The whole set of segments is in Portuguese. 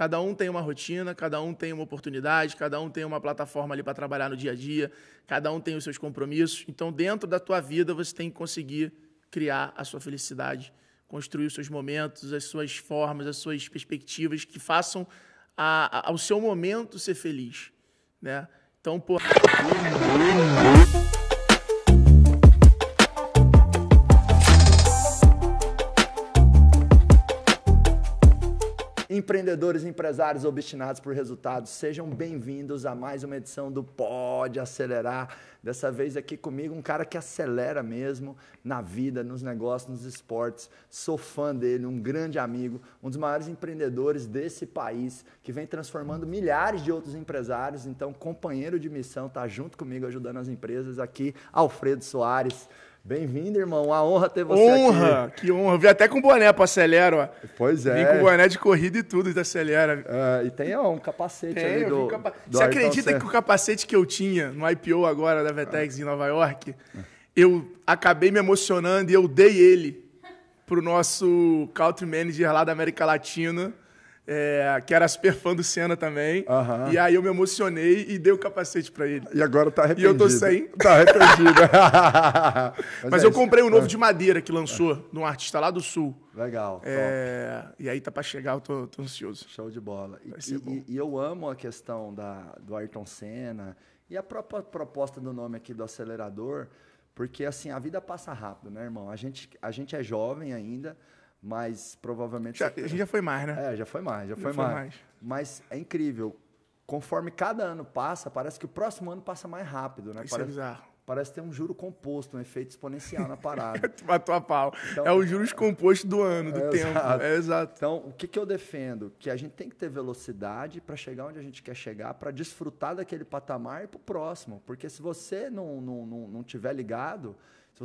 Cada um tem uma rotina, cada um tem uma oportunidade, cada um tem uma plataforma ali para trabalhar no dia a dia, cada um tem os seus compromissos. Então, dentro da tua vida, você tem que conseguir criar a sua felicidade, construir os seus momentos, as suas formas, as suas perspectivas que façam a, a, ao seu momento ser feliz, né? Então, pô... Empreendedores, empresários obstinados por resultados, sejam bem-vindos a mais uma edição do Pode Acelerar. Dessa vez aqui comigo, um cara que acelera mesmo na vida, nos negócios, nos esportes. Sou fã dele, um grande amigo, um dos maiores empreendedores desse país, que vem transformando milhares de outros empresários. Então, companheiro de missão, tá junto comigo ajudando as empresas aqui, Alfredo Soares. Bem-vindo, irmão. Uma honra ter você honra, aqui. Que honra. Vi até com boné para acelera, ó. Pois é. Vim com boné de corrida e tudo da acelera. Uh, e tem ó, um capacete tem, ali do, capa... do Você acredita que o capacete que eu tinha no IPO agora da Vetex em Nova York, eu acabei me emocionando e eu dei ele pro nosso country manager lá da América Latina é, que era super fã do Senna também. Uhum. E aí eu me emocionei e dei o capacete para ele. E agora tá arrependido. E eu tô sem. Tá arrependido. Mas, Mas é eu comprei um novo de madeira que lançou, de um artista lá do Sul. Legal. É, e aí tá para chegar, eu tô, tô, ansioso. Show de bola. E, e, e, eu amo a questão da, do Ayrton Senna e a própria proposta do nome aqui do acelerador, porque assim, a vida passa rápido, né, irmão? A gente, a gente é jovem ainda, mas provavelmente. Já, a gente já foi mais, né? É, já foi mais, já, já foi, foi mais. mais. Mas é incrível. Conforme cada ano passa, parece que o próximo ano passa mais rápido, né? Isso é parece, é bizarro. Parece ter um juro composto, um efeito exponencial na parada. Matou a pau. Então, é o juros composto do ano, do é tempo. Exato. É exato. Então, o que, que eu defendo? Que a gente tem que ter velocidade para chegar onde a gente quer chegar, para desfrutar daquele patamar e para o próximo. Porque se você não, não, não, não tiver ligado,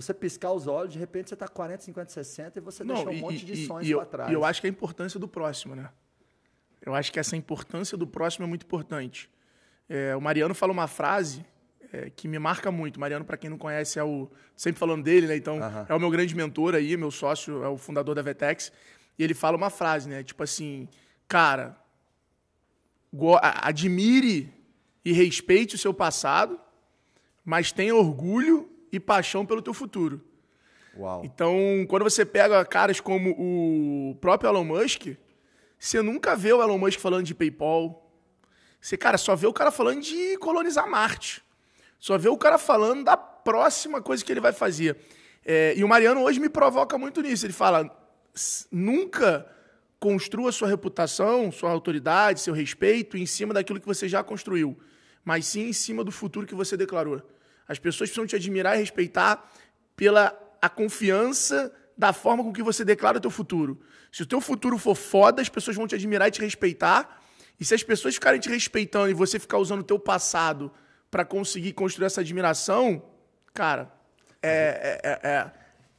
se você piscar os olhos, de repente você está 40, 50, 60 e você Não, deixou um e, monte de sonhos para trás. E eu acho que a importância do próximo, né? Eu acho que essa importância do próximo é muito importante. É, o Mariano fala uma frase é, que me marca muito. Mariano, para quem não conhece, é o. Sempre falando dele, né? Então, uh -huh. é o meu grande mentor aí, meu sócio, é o fundador da Vetex. E ele fala uma frase, né? Tipo assim, cara, admire e respeite o seu passado, mas tenha orgulho e paixão pelo teu futuro. Uau. Então, quando você pega caras como o próprio Elon Musk, você nunca vê o Elon Musk falando de PayPal. Você, cara, só vê o cara falando de colonizar Marte. Só vê o cara falando da próxima coisa que ele vai fazer. É, e o Mariano hoje me provoca muito nisso. Ele fala: nunca construa sua reputação, sua autoridade, seu respeito em cima daquilo que você já construiu, mas sim em cima do futuro que você declarou. As pessoas precisam te admirar e respeitar pela a confiança da forma com que você declara o teu futuro. Se o teu futuro for foda, as pessoas vão te admirar e te respeitar. E se as pessoas ficarem te respeitando e você ficar usando o teu passado para conseguir construir essa admiração, cara, é, é, é, é,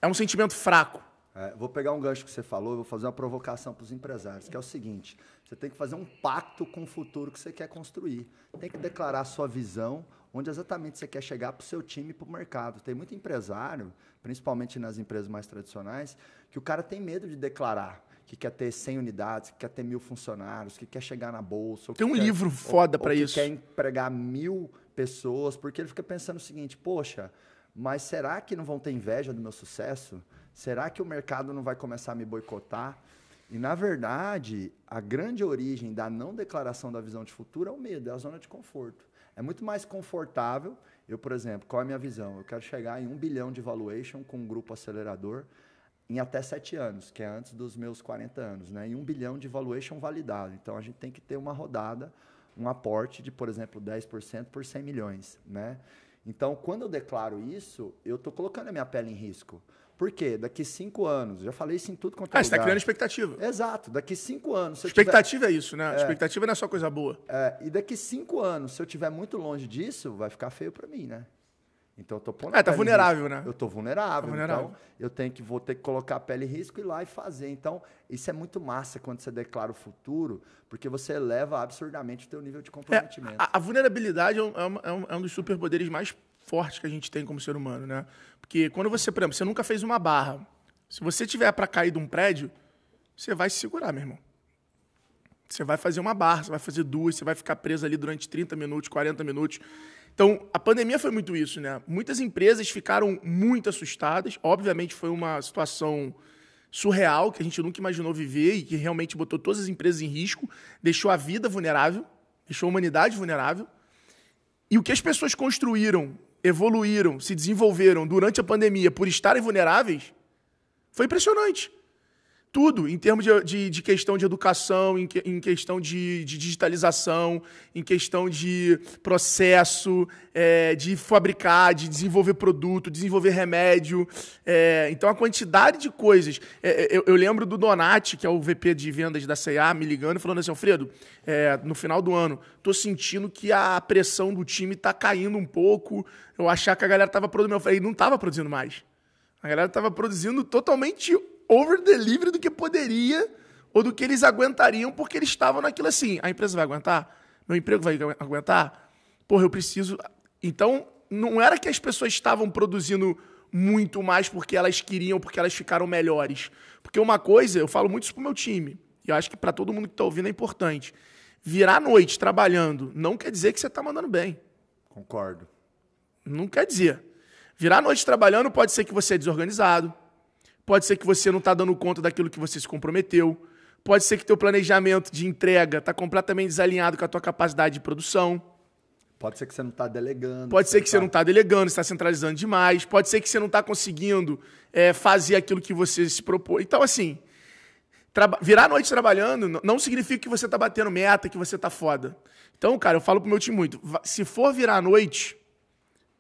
é um sentimento fraco. É, vou pegar um gancho que você falou e vou fazer uma provocação para os empresários, que é o seguinte: você tem que fazer um pacto com o futuro que você quer construir. Tem que declarar a sua visão, onde exatamente você quer chegar para o seu time e para o mercado. Tem muito empresário, principalmente nas empresas mais tradicionais, que o cara tem medo de declarar que quer ter 100 unidades, que quer ter mil funcionários, que quer chegar na bolsa. Tem um quer, livro foda para isso. Que quer empregar mil pessoas, porque ele fica pensando o seguinte: poxa, mas será que não vão ter inveja do meu sucesso? Será que o mercado não vai começar a me boicotar? E, na verdade, a grande origem da não declaração da visão de futuro é o medo, é a zona de conforto. É muito mais confortável. Eu, por exemplo, qual é a minha visão? Eu quero chegar em um bilhão de valuation com um grupo acelerador em até sete anos, que é antes dos meus 40 anos, né? E um bilhão de valuation validado. Então, a gente tem que ter uma rodada, um aporte de, por exemplo, 10% por 100 milhões, né? Então, quando eu declaro isso, eu estou colocando a minha pele em risco. Por quê? Daqui cinco anos, já falei isso em tudo quanto é ah, você está criando expectativa. Exato. Daqui cinco anos... expectativa tiver... é isso, né? É, expectativa não é só coisa boa. É, e daqui cinco anos, se eu estiver muito longe disso, vai ficar feio para mim, né? Então eu tô pondo É, tá vulnerável, né? Eu tô vulnerável, tá vulnerável. Então eu tenho que vou ter que colocar a pele em risco e ir lá e fazer. Então, isso é muito massa quando você declara o futuro, porque você eleva absurdamente o teu nível de comprometimento. É, a, a, vulnerabilidade é um, é, um, é um dos superpoderes mais fortes que a gente tem como ser humano, né? Porque quando você, por exemplo, você nunca fez uma barra. Se você tiver para cair de um prédio, você vai se segurar, meu irmão. Você vai fazer uma barra, você vai fazer duas, você vai ficar preso ali durante 30 minutos, 40 minutos. Então, a pandemia foi muito isso, né? Muitas empresas ficaram muito assustadas. Obviamente, foi uma situação surreal que a gente nunca imaginou viver e que realmente botou todas as empresas em risco, deixou a vida vulnerável, deixou a humanidade vulnerável. E o que as pessoas construíram, evoluíram, se desenvolveram durante a pandemia por estarem vulneráveis foi impressionante tudo, em termos de, de, de questão de educação, em, que, em questão de, de, digitalização, em questão de processo, é, de fabricar, de desenvolver produto, desenvolver remédio. É, então, a quantidade de coisas. É, é eu, eu, lembro do Donati, que é o VP de vendas da CA, me ligando e falando assim: Alfredo, é, no final do ano, estou sentindo que a pressão do time está caindo um pouco. Eu achar que a galera estava produzindo. Eu falei: não estava produzindo mais. A galera estava produzindo totalmente over-delivery do que poderia ou do que eles aguentariam, porque eles estavam naquilo assim. A empresa vai aguentar? Meu emprego vai aguentar? Porra, eu preciso. Então, não era que as pessoas estavam produzindo muito mais porque elas queriam, porque elas ficaram melhores. Porque uma coisa, eu falo muito isso pro meu time, e eu acho que para todo mundo que está ouvindo é importante. Virar a noite trabalhando não quer dizer que você está mandando bem. Concordo. Não quer dizer. Virar a noite trabalhando pode ser que você é desorganizado, Pode ser que você não está dando conta daquilo que você se comprometeu. Pode ser que teu planejamento de entrega está completamente desalinhado com a tua capacidade de produção. Pode ser que você não está delegando. Pode ser que você tá... não está delegando, está centralizando demais. Pode ser que você não está conseguindo é, fazer aquilo que você se propôs. Então, assim, virar a noite trabalhando não significa que você está batendo meta, que você está foda. Então, cara, eu falo pro meu time muito: se for virar a noite,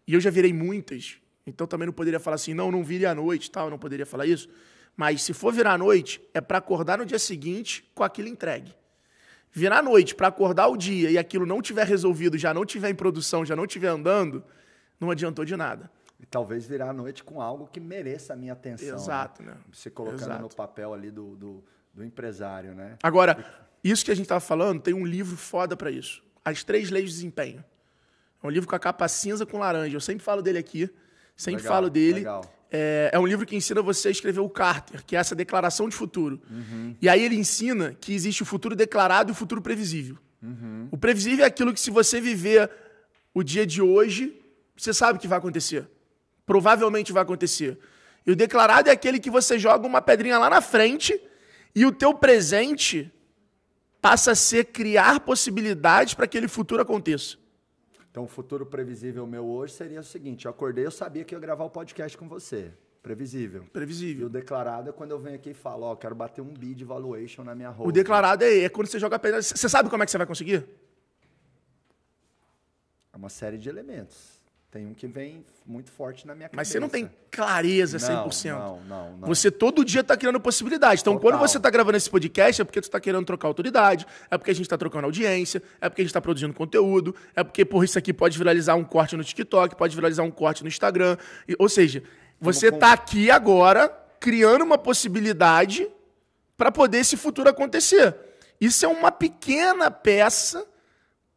e eu já virei muitas, então também não poderia falar assim, não, não vire à noite, tal, não poderia falar isso. Mas se for virar à noite, é para acordar no dia seguinte com aquilo entregue. Virar à noite para acordar o dia e aquilo não tiver resolvido, já não tiver em produção, já não tiver andando, não adiantou de nada. E talvez virar à noite com algo que mereça a minha atenção. Né? Exato, né? né? Você colocando Exato. no papel ali do, do, do empresário, né? Agora, isso que a gente estava falando, tem um livro foda para isso. As Três Leis de Desempenho. É um livro com a capa cinza com laranja. Eu sempre falo dele aqui. Sempre legal, falo dele. É, é, um livro que ensina você a escrever o Carter, que é essa declaração de futuro. Uhum. E aí ele ensina que existe o futuro declarado e o futuro previsível. Uhum. O previsível é aquilo que, se você viver o dia de hoje, você sabe que vai acontecer. Provavelmente vai acontecer. E o declarado é aquele que você joga uma pedrinha lá na frente e o teu presente passa a ser criar possibilidades para que aquele futuro aconteça. Então, o futuro previsível meu hoje seria o seguinte: eu acordei, eu sabia que ia gravar o podcast com você. Previsível. Previsível. E o declarado é quando eu venho aqui e falo, ó, quero bater um bid valuation na minha roupa. O declarado é, é quando você joga a pedra. Você sabe como é que você vai conseguir? É uma série de elementos. Tem um que vem muito forte na minha cabeça. Mas você não tem clareza 100%. Não, não, não. Você todo dia está criando possibilidades. Então, Total. quando você está gravando esse podcast, é porque você está querendo trocar autoridade, é porque a gente está trocando audiência, é porque a gente está produzindo conteúdo, é porque, por isso aqui pode viralizar um corte no TikTok, pode viralizar um corte no Instagram. Ou seja, você está aqui agora criando uma possibilidade para poder esse futuro acontecer. Isso é uma pequena peça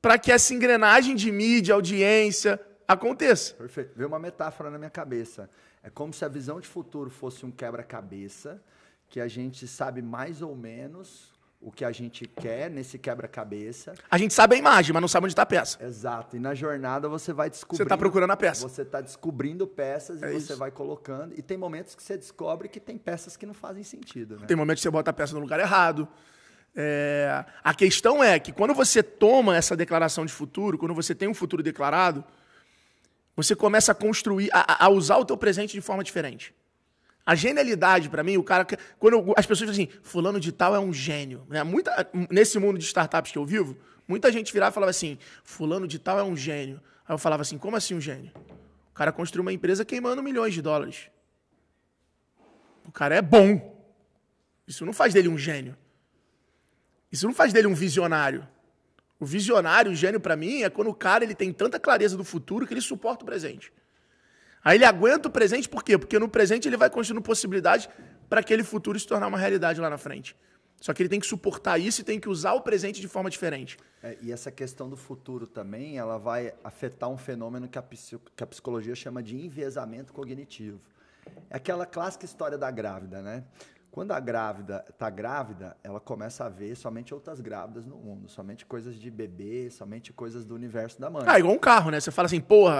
para que essa engrenagem de mídia, audiência, aconteça. Perfeito. Veio uma metáfora na minha cabeça. É como se a visão de futuro fosse um quebra-cabeça que a gente sabe mais ou menos o que a gente quer nesse quebra-cabeça. A gente sabe a imagem, mas não sabe onde está a peça. Exato. E na jornada você vai descobrindo. Você está procurando a peça. Você está descobrindo peças é e você vai colocando. E tem momentos que você descobre que tem peças que não fazem sentido. Né? Tem momentos que você bota a peça no lugar errado. É... A questão é que quando você toma essa declaração de futuro, quando você tem um futuro declarado, você começa a construir, a, a usar o teu presente de forma diferente. A genialidade, para mim, o cara. Quando eu, as pessoas dizem assim, fulano de tal é um gênio. Né? Muita, nesse mundo de startups que eu vivo, muita gente virava e falava assim, fulano de tal é um gênio. Aí eu falava assim, como assim um gênio? O cara construiu uma empresa queimando milhões de dólares. O cara é bom. Isso não faz dele um gênio. Isso não faz dele um visionário. O visionário, o gênio para mim, é quando o cara ele tem tanta clareza do futuro que ele suporta o presente. Aí ele aguenta o presente por quê? Porque no presente ele vai construindo possibilidades para aquele futuro se tornar uma realidade lá na frente. Só que ele tem que suportar isso e tem que usar o presente de forma diferente. É, e essa questão do futuro também, ela vai afetar um fenômeno que a, que a psicologia chama de enviesamento cognitivo. É aquela clássica história da grávida, né? Quando a grávida está grávida, ela começa a ver somente outras grávidas no mundo, somente coisas de bebê, somente coisas do universo da mãe. Ah, igual um carro, né? Você fala assim, porra,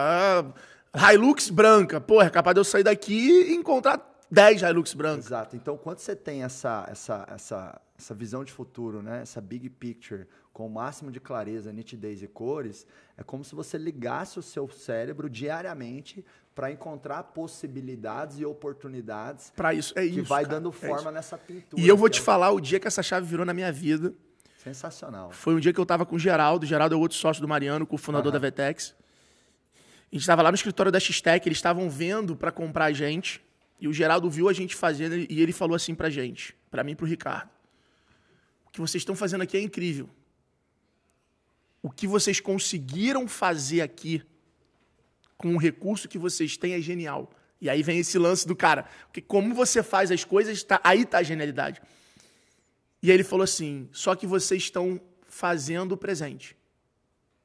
ah, Hilux branca, porra, é capaz de eu sair daqui e encontrar 10 Hilux brancas. Exato. Então, quando você tem essa, essa, essa, essa visão de futuro, né? essa big picture, com o máximo de clareza, nitidez e cores, é como se você ligasse o seu cérebro diariamente para encontrar possibilidades e oportunidades para isso é que isso, vai cara, dando é forma isso. nessa pintura. E eu vou que te é falar o dia que essa chave virou na minha vida. Sensacional. Foi um dia que eu tava com o Geraldo. O Geraldo é o outro sócio do Mariano, com o fundador Aham. da Vetex. A gente tava lá no escritório da X-Tech, eles estavam vendo para comprar a gente. E o Geraldo viu a gente fazendo e ele falou assim pra gente, pra mim e pro Ricardo. O que vocês estão fazendo aqui é incrível. O que vocês conseguiram fazer aqui com o recurso que vocês têm é genial. E aí vem esse lance do cara. Porque como você faz as coisas, tá, aí tá a genialidade. E aí ele falou assim: só que vocês estão fazendo o presente.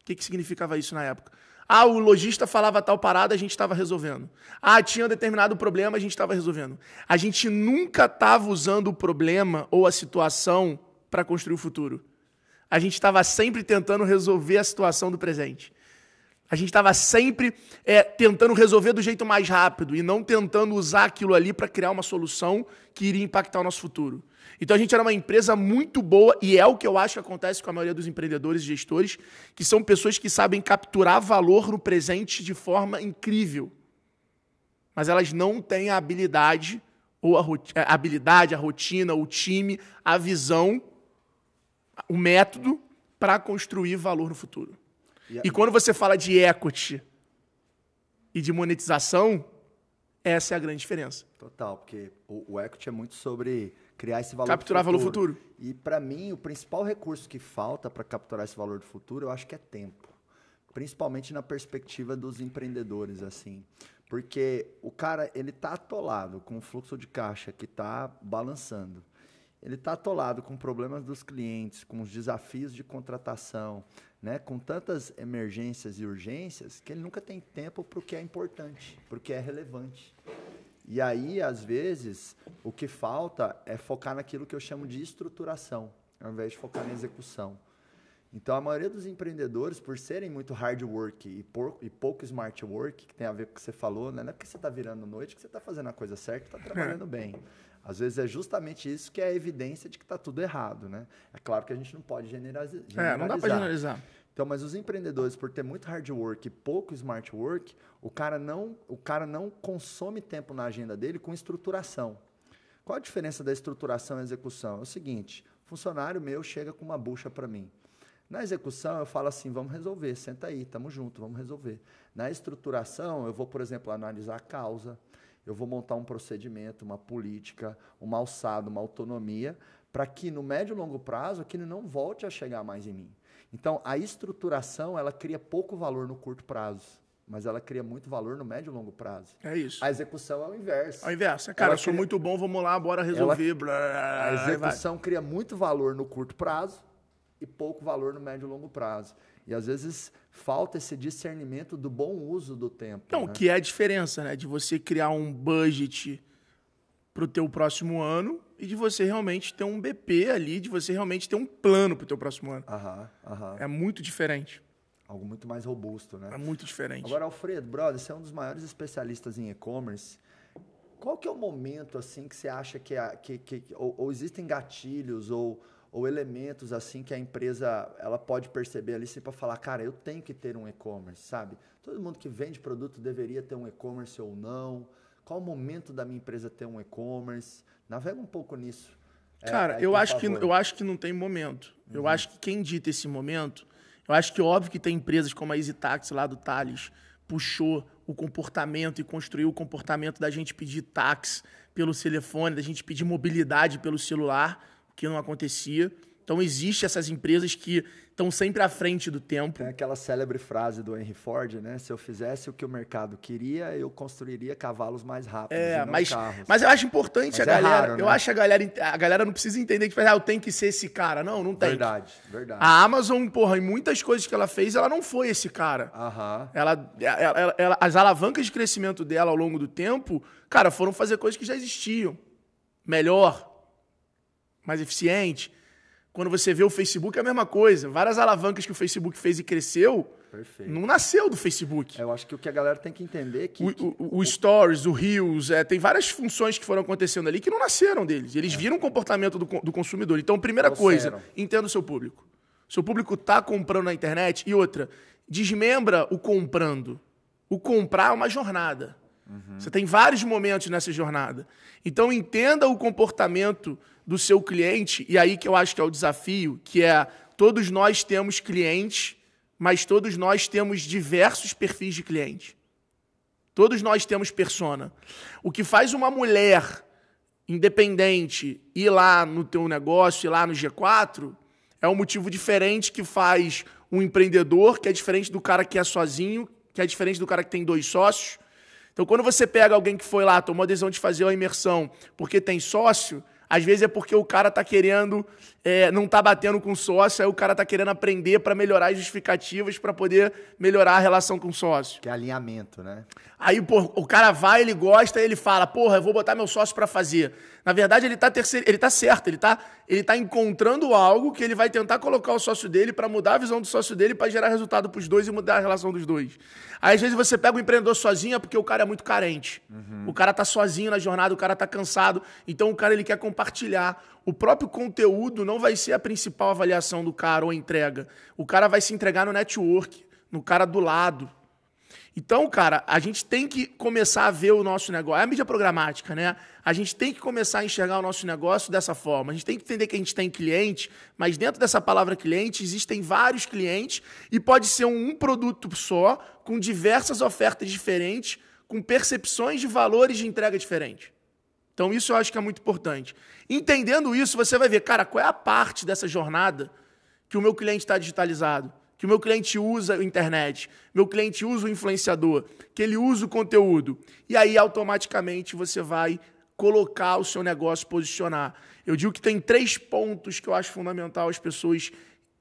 O que, que significava isso na época? Ah, o lojista falava tal parada, a gente estava resolvendo. Ah, tinha um determinado problema, a gente estava resolvendo. A gente nunca estava usando o problema ou a situação para construir o futuro. A gente estava sempre tentando resolver a situação do presente. A gente estava sempre é, tentando resolver do jeito mais rápido e não tentando usar aquilo ali para criar uma solução que iria impactar o nosso futuro. Então a gente era uma empresa muito boa e é o que eu acho que acontece com a maioria dos empreendedores e gestores, que são pessoas que sabem capturar valor no presente de forma incrível. Mas elas não têm a habilidade ou a, roti- a habilidade, a rotina, o time, a visão, o método para construir valor no futuro. E quando você fala de equity e de monetização, essa é a grande diferença. Total, porque o, o equity é muito sobre criar esse valor Capturar do valor futuro. E para mim, o principal recurso que falta para capturar esse valor do futuro, eu acho que é tempo. Principalmente na perspectiva dos empreendedores, assim. Porque o cara, ele tá atolado com o fluxo de caixa que tá balançando. Ele tá atolado com problemas dos clientes, com os desafios de contratação, né? com tantas emergências e urgências, que ele nunca tem tempo para o que é importante, para o que é relevante. E aí, às vezes, o que falta é focar naquilo que eu chamo de estruturação, ao invés de focar na execução. Então, a maioria dos empreendedores, por serem muito hard work e, por- e pouco smart work, que tem a ver com o que você falou, né? não é porque você está virando noite que você está fazendo a coisa certa, está trabalhando bem. Às vezes é justamente isso que é a evidência de que está tudo errado. Né? É claro que a gente não pode generaliza- generalizar. É, não dá para generalizar. Então, mas os empreendedores, por ter muito hard work e pouco smart work, o cara não, o cara não consome tempo na agenda dele com estruturação. Qual a diferença da estruturação e execução? É o seguinte: funcionário meu chega com uma bucha para mim. Na execução, eu falo assim: vamos resolver, senta aí, tamo junto, vamos resolver. Na estruturação, eu vou, por exemplo, analisar a causa, eu vou montar um procedimento, uma política, uma alçada, uma autonomia, para que no médio e longo prazo aquilo não volte a chegar mais em mim. Então, a estruturação, ela cria pouco valor no curto prazo, mas ela cria muito valor no médio e longo prazo. É isso. A execução é o inverso. Ao inverso. é, Cara, Ela eu sou cria- muito bom, vamos lá, bora resolver. blá, A execução cria muito valor no curto prazo e pouco valor no médio e longo prazo. E às vezes falta esse discernimento do bom uso do tempo. Não, né? que é a diferença, né? De você criar um budget pro teu próximo ano e de você realmente ter um BP ali, de você realmente ter um plano pro teu próximo ano. Aham, aham. É muito diferente. Algo muito mais robusto, né? É muito diferente. Agora, Alfredo, brother, você é um dos maiores especialistas em e-commerce. Qual que é o momento assim que você acha que, a, que, que ou, ou existem gatilhos ou, ou elementos assim que a empresa ela pode perceber ali para falar, cara, eu tenho que ter um e-commerce, sabe? Todo mundo que vende produto deveria ter um e-commerce ou não? Qual o momento da minha empresa ter um e-commerce? Navega um pouco nisso. É, Cara, aí, eu acho, que, eu acho que não tem momento. Uhum. Eu acho que quem dita esse momento, eu acho que óbvio que tem empresas como a Easy Taxi lá do Thales, puxou o comportamento e construiu o comportamento da gente pedir táxi pelo telefone, da gente pedir mobilidade pelo celular, que não acontecia. Então, existe essas empresas que estão sempre à frente do tempo. Tem aquela célebre frase do Henry Ford, né? Se eu fizesse o que o mercado queria, eu construiria cavalos mais rápidos É, mas, carros. mas eu acho importante Mas a é galera. raro, Eu né? acho que a galera, a galera não precisa entender que ah, eu tenho que ser esse cara. Não, não tem. Verdade, verdade. A Amazon, porra, em muitas coisas que ela fez, ela não foi esse cara. Aham. Ela, ela- ela- ela- as alavancas de crescimento dela ao longo do tempo, cara, foram fazer coisas que já existiam. Melhor, mais eficiente. Quando você vê o Facebook, é a mesma coisa. Várias alavancas que o Facebook fez e cresceu, Perfeito. não nasceu do Facebook. Eu acho que o que a galera tem que entender é que. O, que- o- o Stories, o Reels, é, tem várias funções que foram acontecendo ali que não nasceram deles. Eles viram o comportamento do, do consumidor. Então, primeira coisa, Trouxeram. entenda o seu público. Seu público tá comprando na internet. E outra, desmembra o comprando. O comprar é uma jornada. Você tem vários momentos nessa jornada. Então, entenda o comportamento do seu cliente. E aí que eu acho que é o desafio, que é todos nós temos clientes, mas todos nós temos diversos perfis de cliente. Todos nós temos persona. O que faz uma mulher independente ir lá no teu negócio, ir lá no G4, é um motivo diferente que faz um empreendedor, que é diferente do cara que é sozinho, que é diferente do cara que tem dois sócios. Então, quando você pega alguém que foi lá, tomou a decisão de fazer uma imersão porque tem sócio, às vezes é porque o cara tá querendo, é, não tá batendo com o sócio, aí o cara tá querendo aprender para melhorar as justificativas para poder melhorar a relação com o sócio. Que é alinhamento, né? Aí, pô, o cara vai, ele gosta, ele fala, porra, eu vou botar meu sócio pra fazer. Na verdade, ele tá, terceiro, ele tá certo, ele tá, ele tá encontrando algo que ele vai tentar colocar o sócio dele pra mudar a visão do sócio dele pra gerar resultado pros dois e mudar a relação dos dois. Aí, às vezes, você pega o empreendedor sozinho é porque o cara é muito carente. O cara tá sozinho na jornada, o cara tá cansado, então o cara ele quer compartilhar. O próprio conteúdo não vai ser a principal avaliação do cara ou entrega. O cara vai se entregar no network, no cara do lado. Então, cara, a gente tem que começar a ver o nosso negócio. É a mídia programática, né? A gente tem que começar a enxergar o nosso negócio dessa forma. A gente tem que entender que a gente tem cliente, mas dentro dessa palavra cliente existem vários clientes e pode ser um, produto só, com diversas ofertas diferentes, com percepções de valores de entrega diferentes. Então, isso eu acho que é muito importante. Entendendo isso, você vai ver, cara, qual é a parte dessa jornada que o meu cliente está digitalizado, que o meu cliente usa a internet, meu cliente usa o influenciador, que ele usa o conteúdo. E aí, automaticamente, você vai colocar o seu negócio, posicionar. Eu digo que tem três pontos que eu acho fundamental as pessoas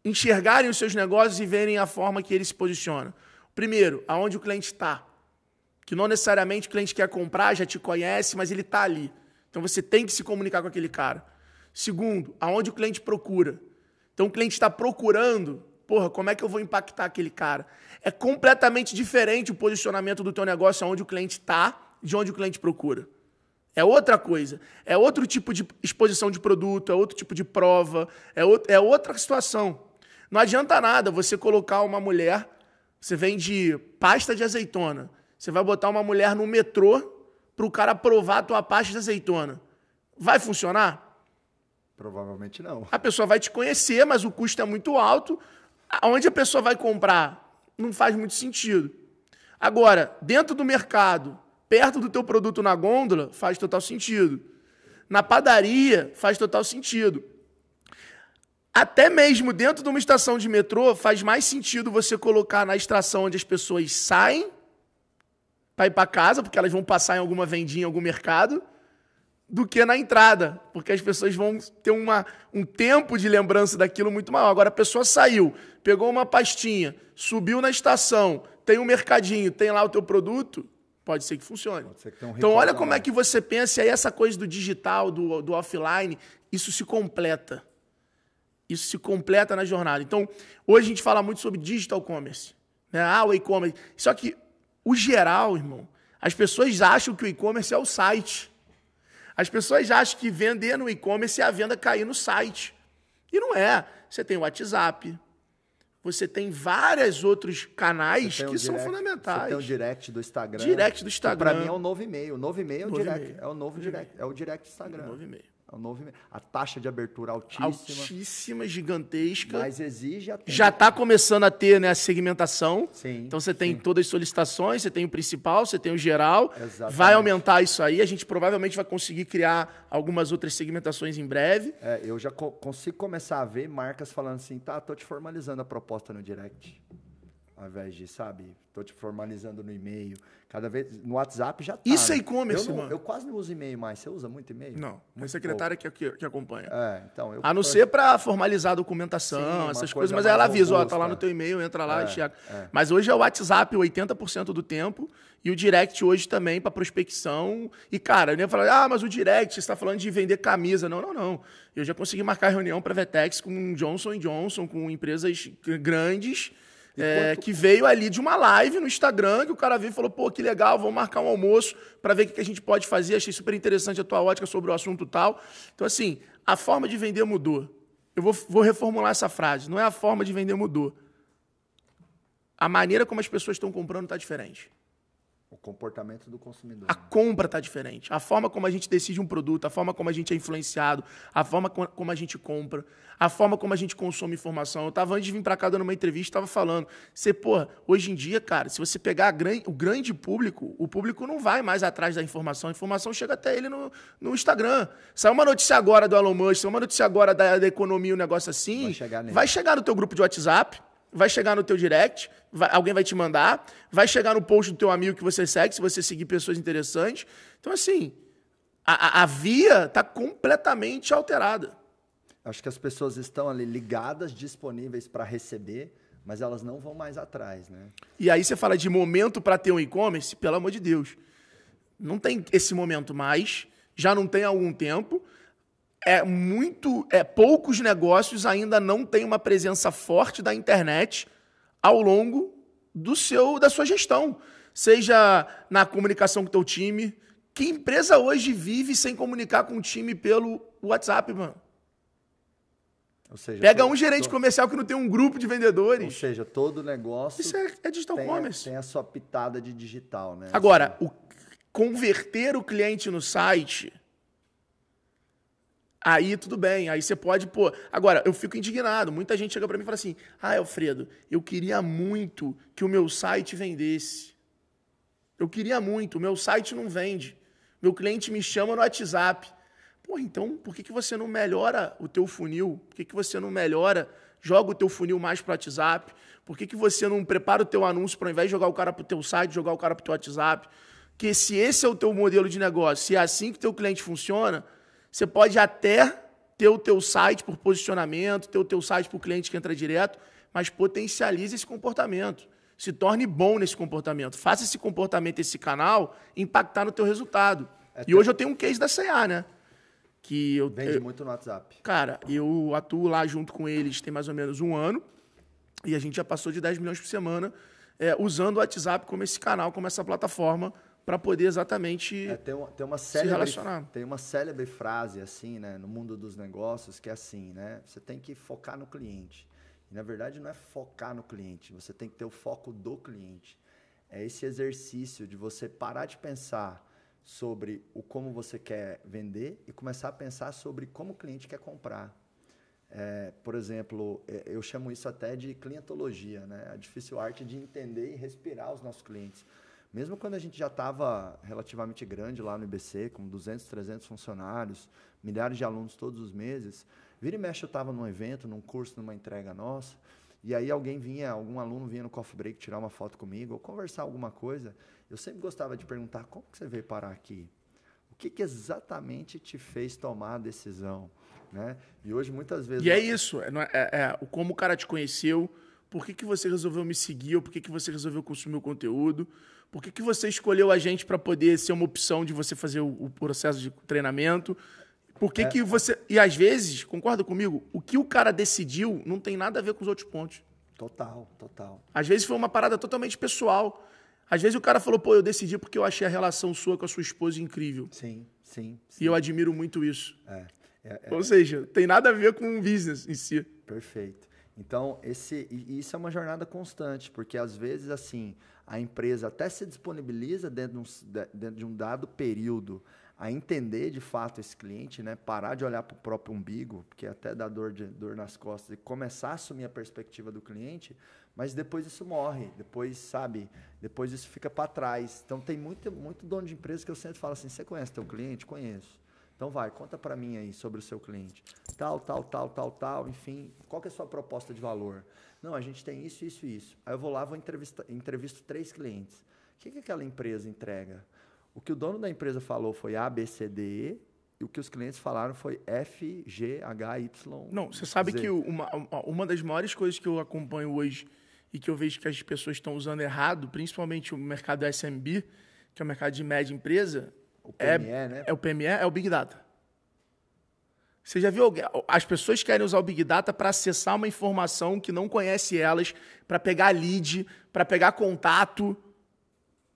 enxergarem os seus negócios e verem a forma que ele se posiciona. Primeiro, aonde o cliente está. Que não necessariamente o cliente quer comprar, já te conhece, mas ele está ali. Então você tem que se comunicar com aquele cara. Segundo, aonde o cliente procura. Então o cliente está procurando, porra, como é que eu vou impactar aquele cara? É completamente diferente o posicionamento do teu negócio aonde o cliente está de onde o cliente procura. É outra coisa. É outro tipo de exposição de produto, é outro tipo de prova, é, out é outra situação. Não adianta nada você colocar uma mulher, você vende pasta de azeitona, você vai botar uma mulher no metrô para o cara provar a tua pasta de azeitona. Vai funcionar? Provavelmente não. A pessoa vai te conhecer, mas o custo é muito alto. Aonde a pessoa vai comprar? Não faz muito sentido. Agora, dentro do mercado, perto do teu produto na gôndola, faz total sentido. Na padaria, faz total sentido. Até mesmo dentro de uma estação de metrô, faz mais sentido você colocar na estação onde as pessoas saem para ir para casa, porque elas vão passar em alguma vendinha, em algum mercado, do que na entrada, porque as pessoas vão ter uma, um tempo de lembrança daquilo muito maior. Agora, a pessoa saiu, pegou uma pastinha, subiu na estação, tem um mercadinho, tem lá o teu produto, pode ser que funcione. ser que um então, olha como é que você pensa, e aí essa coisa do digital, do, do offline, isso se completa. Isso se completa na jornada. Então, hoje a gente fala muito sobre digital commerce. Né? Ah, o e-commerce. Só que, o geral, irmão, as pessoas acham que o e-commerce é o site. As pessoas acham que vender no e-commerce é a venda cair no site. E não é. Você tem o WhatsApp, você tem vários outros canais que são direct- fundamentais. Você tem o direct do Instagram. Direct do Instagram. Pra mim é o novo e-mail. O novo e-mail é o Novo direct. É o novo direct. É o direct do Instagram. É o novo e-mail. A taxa de abertura altíssima. Altíssima, gigantesca. Mas exige a Já está começando a ter né, a segmentação. Sim, Então você tem sim. todas as solicitações, você tem o principal, você tem o geral. Exatamente. Vai aumentar isso aí. A gente provavelmente vai conseguir criar algumas outras segmentações em breve. É, eu já co- consigo começar a ver marcas falando assim, tá, tô te formalizando a proposta no direct. Ao invés de, sabe, tô te formalizando no e-mail. Cada vez. No WhatsApp já tá. Isso é né? e-commerce, mano. Eu quase não uso e-mail mais. Você usa muito e-mail? Não, minha secretária que, que, que acompanha. É, então. Eu, A não ser para formalizar a documentação, Sim, essas coisa coisas, mas ela avisa, ó, tá lá no teu e-mail, entra lá É, e chega. é. Mas hoje é o WhatsApp 80% do tempo e o direct hoje também para prospecção. E cara, eu nem ia falar, ah, mas o direct, você está falando de vender camisa. Não, não, não. Eu já consegui marcar reunião para Vetex com Johnson Johnson, com empresas grandes. É, que veio ali de uma live no Instagram, que o cara veio e falou, pô, que legal, vamos marcar um almoço para ver o que que a gente pode fazer. Achei super interessante a tua ótica sobre o assunto tal. Então, assim, a forma de vender mudou. Eu vou, vou reformular essa frase. Não é a forma de vender mudou. A maneira como as pessoas estão comprando está diferente. O comportamento do consumidor. A compra está diferente. A forma como a gente decide um produto, a forma como a gente é influenciado, a forma co- como a gente compra, a forma como a gente consome informação. Eu estava antes de vir para cá dando uma entrevista, estava falando. Você, porra, hoje em dia, cara, se você pegar gran- o grande público, o público não vai mais atrás da informação. A informação chega até ele no, no Instagram. Saiu uma notícia agora do Elon Musk, saiu uma notícia agora da, da economia, um negócio assim. Vai chegar nele. vai chegar no teu grupo de WhatsApp, vai chegar no teu direct, vai- alguém vai te mandar, vai chegar no post do teu amigo que você segue, se você seguir pessoas interessantes. Então, assim, a, a- via está completamente alterada. Acho que as pessoas estão ali ligadas, disponíveis para receber, mas elas não vão mais atrás, né? E aí você fala de momento para ter um e-commerce, pelo amor de Deus. Não tem esse momento mais, já não tem há algum tempo. É muito, é poucos negócios ainda não têm uma presença forte da internet ao longo do seu da sua gestão, seja na comunicação com o teu time. Que empresa hoje vive sem comunicar com o time pelo WhatsApp, mano? Ou seja, Pega um gerente to- comercial que não tem um grupo de Ou vendedores. seja, todo negócio Isso é, é digital tem, commerce. tem a sua pitada de digital, né? Agora, o, converter o cliente no site, aí tudo bem, aí você pode, pô. Agora, eu fico indignado. Muita gente chega pra mim e fala assim: ah, Alfredo, eu queria muito que o meu site vendesse. Eu queria muito, o meu site não vende. Meu cliente me chama no WhatsApp. Pô, então por que, que você não melhora o teu funil? Por que, que você não melhora, joga o teu funil mais para o WhatsApp? Por que, que você não prepara o teu anúncio para ao invés de jogar o cara para o teu site, jogar o cara para o teu WhatsApp? Que se esse é o teu modelo de negócio, se é assim que teu cliente funciona, você pode até ter o teu site por posicionamento, ter o teu site para o cliente que entra direto, mas potencialize esse comportamento. Se torne bom nesse comportamento. Faça esse comportamento, esse canal, impactar no teu resultado. E hoje eu tenho um case da CA, né? Que eu, Vende eu- muito no WhatsApp. Cara, eu atuo lá junto com eles tem mais ou menos um ano. E a gente já passou de 10 milhões por semana é, usando o WhatsApp como esse canal, como essa plataforma, para poder exatamente. É, tem, uma, tem, uma célebre, relacionar. tem uma célebre frase assim, né, no mundo dos negócios, que é assim, né? Você tem que focar no cliente. E, na verdade, não é focar no cliente, você tem que ter o foco do cliente. É esse exercício de você parar de pensar sobre o como você quer vender e começar a pensar sobre como o cliente quer comprar. É, por exemplo, é, eu chamo isso até de clientologia, né? A difícil arte de entender e respirar os nossos clientes. Mesmo quando a gente já estava relativamente grande lá no IBC, com 200, 300 funcionários, milhares de alunos todos os meses, vira e mexe eu estava num evento, num curso, numa entrega nossa, e aí alguém vinha, algum aluno vinha no coffee break tirar uma foto comigo ou conversar alguma coisa. Eu sempre gostava de perguntar como que você veio parar aqui? O que, que exatamente te fez tomar a decisão? Né? E hoje, muitas vezes... E é isso. É, é- é- é como o cara te conheceu, por que, que você resolveu me seguir, ou por que, que você resolveu consumir o conteúdo, por que, que você escolheu a gente para poder ser uma opção de você fazer o, o processo de treinamento. Por É. que, que você. E às vezes, concorda comigo, o que o cara decidiu não tem nada a ver com os outros pontos. Total, total. Às vezes foi uma parada totalmente pessoal. Às vezes o cara falou, pô, eu decidi porque eu achei a relação sua com a sua esposa incrível. Sim, sim. E eu admiro muito isso. É, é, é Ou seja, tem nada a ver com o business em si. perfeito. Então, esse, isso é uma jornada constante, porque às vezes, assim, a empresa até se disponibiliza dentro de um, dado período a entender de fato esse cliente, né? parar de olhar para o próprio umbigo, porque até dá dor, de, dor nas costas, e começar a assumir a perspectiva do cliente, mas depois isso morre, depois, sabe, depois isso fica para trás. Então, tem muito, muito dono de empresa que eu sempre falo assim, você conhece teu cliente? Conheço. Então, vai, conta para mim aí sobre o seu cliente. Tal, tal, tal, tal, tal, enfim, qual que é a sua proposta de valor? Não, a gente tem isso, isso e isso. Aí eu vou lá, vou entrevistar, entrevisto três clientes. O que, que aquela empresa entrega? O que o dono da empresa falou foi A, B, C, D, E, e o que os clientes falaram foi F, G, H, Y. Não, você sabe Z. que uma, uma das maiores coisas que eu acompanho hoje e que eu vejo que as pessoas estão usando errado, principalmente o mercado SMB, que é o mercado de média empresa, O PME, é, né? é o PME, é o Big Data. Você já viu alguém? As pessoas querem usar o Big Data para acessar uma informação que não conhece elas, para pegar lead, para pegar contato.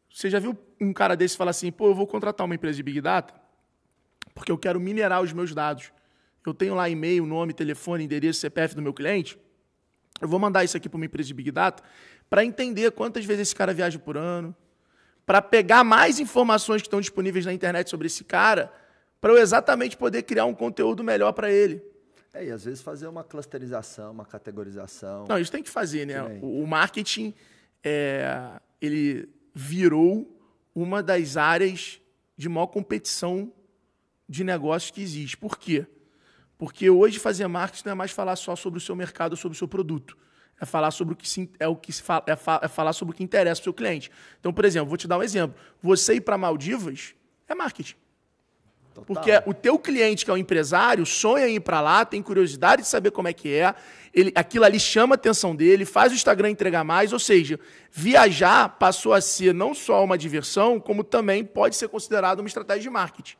Você já viu um cara desse falar assim, pô, eu vou contratar uma empresa de Big Data porque eu quero minerar os meus dados. Eu tenho lá e-mail, nome, telefone, endereço, CPF do meu cliente. Eu vou mandar isso aqui para uma empresa de Big Data para entender quantas vezes esse cara viaja por ano, para pegar mais informações que estão disponíveis na internet sobre esse cara, para eu exatamente poder criar um conteúdo melhor para ele. É, e às vezes fazer uma clusterização, uma categorização. Não, isso tem que fazer, né? O marketing, é, ele virou uma das áreas de maior competição de negócios que existe. Por quê? Porque hoje fazer marketing não é mais falar só sobre o seu mercado, sobre o seu produto. É falar sobre o que se, é o que se fala, é, fa- é falar sobre o que interessa para o seu cliente. Então, por exemplo, vou te dar um exemplo. Você ir para Maldivas é marketing. Total. Porque o teu cliente, que é o empresário, sonha em ir para lá, tem curiosidade de saber como é que é, ele, aquilo ali chama a atenção dele, faz o Instagram entregar mais, ou seja, viajar passou a ser não só uma diversão, como também pode ser considerado uma estratégia de marketing.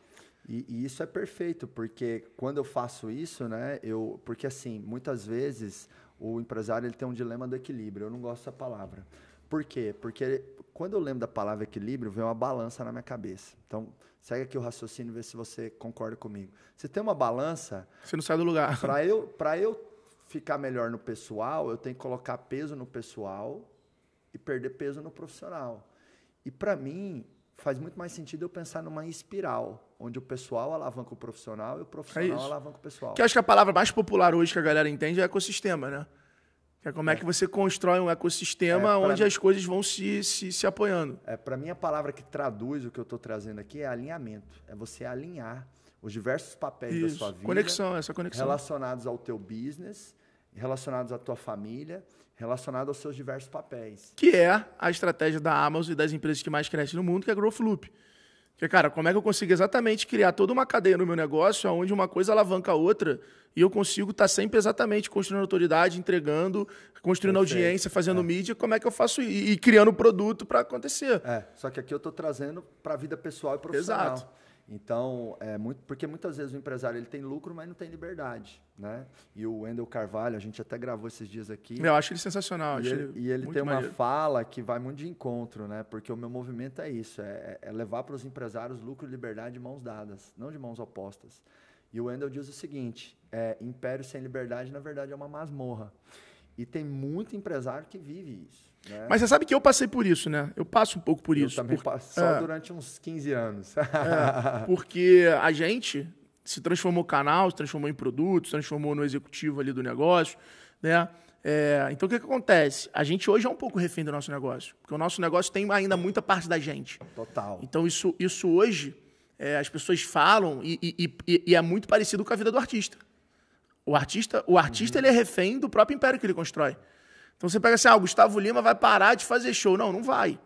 E, e isso é perfeito, porque quando eu faço isso, né, eu, porque assim, muitas vezes o empresário ele tem um dilema do equilíbrio. Eu não gosto dessa palavra. Por quê? Porque quando eu lembro da palavra equilíbrio, vem uma balança na minha cabeça. Então, segue aqui o raciocínio e vê se você concorda comigo. Se tem uma balança, Você não sai do lugar. para eu, pra eu ficar melhor no pessoal, eu tenho que colocar peso no pessoal e perder peso no profissional. E para mim, faz muito mais sentido eu pensar numa espiral, onde o pessoal alavanca o profissional e o profissional É isso. alavanca o pessoal. Que eu acho que a palavra mais popular hoje que a galera entende é ecossistema, né? Que é como é, que você constrói um ecossistema É, onde mim- as coisas vão se, se, se apoiando. É, para mim, a palavra que traduz o que eu estou trazendo aqui é alinhamento. É você alinhar os diversos papéis da sua Isso. vida Conexão, essa conexão. relacionados ao teu business, relacionados à tua família, relacionados aos seus diversos papéis. que é a estratégia da Amazon e das empresas que mais crescem no mundo, que é a Growth Loop. Que, cara, como é que eu consigo exatamente criar toda uma cadeia no meu negócio, onde uma coisa alavanca a outra, e eu consigo estar sempre exatamente construindo autoridade, entregando, construindo Perfeito. audiência, fazendo mídia, como é que eu faço e, e criando produto para acontecer. É, só que aqui eu estou trazendo para a vida pessoal e profissional. Exato. Então, é muito, porque muitas vezes o empresário ele tem lucro, mas não tem liberdade, né? E o Wendel Carvalho, a gente até gravou esses dias aqui. Eu acho ele sensacional. E ele, e ele tem uma maneiro. fala que vai muito de encontro, né? Porque o meu movimento é isso, é, é levar para os empresários lucro e liberdade de mãos dadas, não de mãos opostas. E o Wendel diz o seguinte: é, império sem liberdade, na verdade, é uma masmorra. E tem muito empresário que vive isso. Né? Mas você sabe que eu passei por isso, né? Eu passo um pouco por eu isso. também por- só é. durante uns 15 anos. Porque a gente se transformou canal, se transformou em produto, se transformou no executivo ali do negócio, né? É, então o que, que acontece? A gente hoje é um pouco refém do nosso negócio, porque o nosso negócio tem ainda muita parte da gente. Total. Então isso, isso hoje é, as pessoas falam e, e- e- e é muito parecido com a vida do artista. O artista, o artista ele é refém do próprio império que ele constrói. Então você pega assim, ah, o Gustavo Lima vai parar de fazer show. Não, não vai.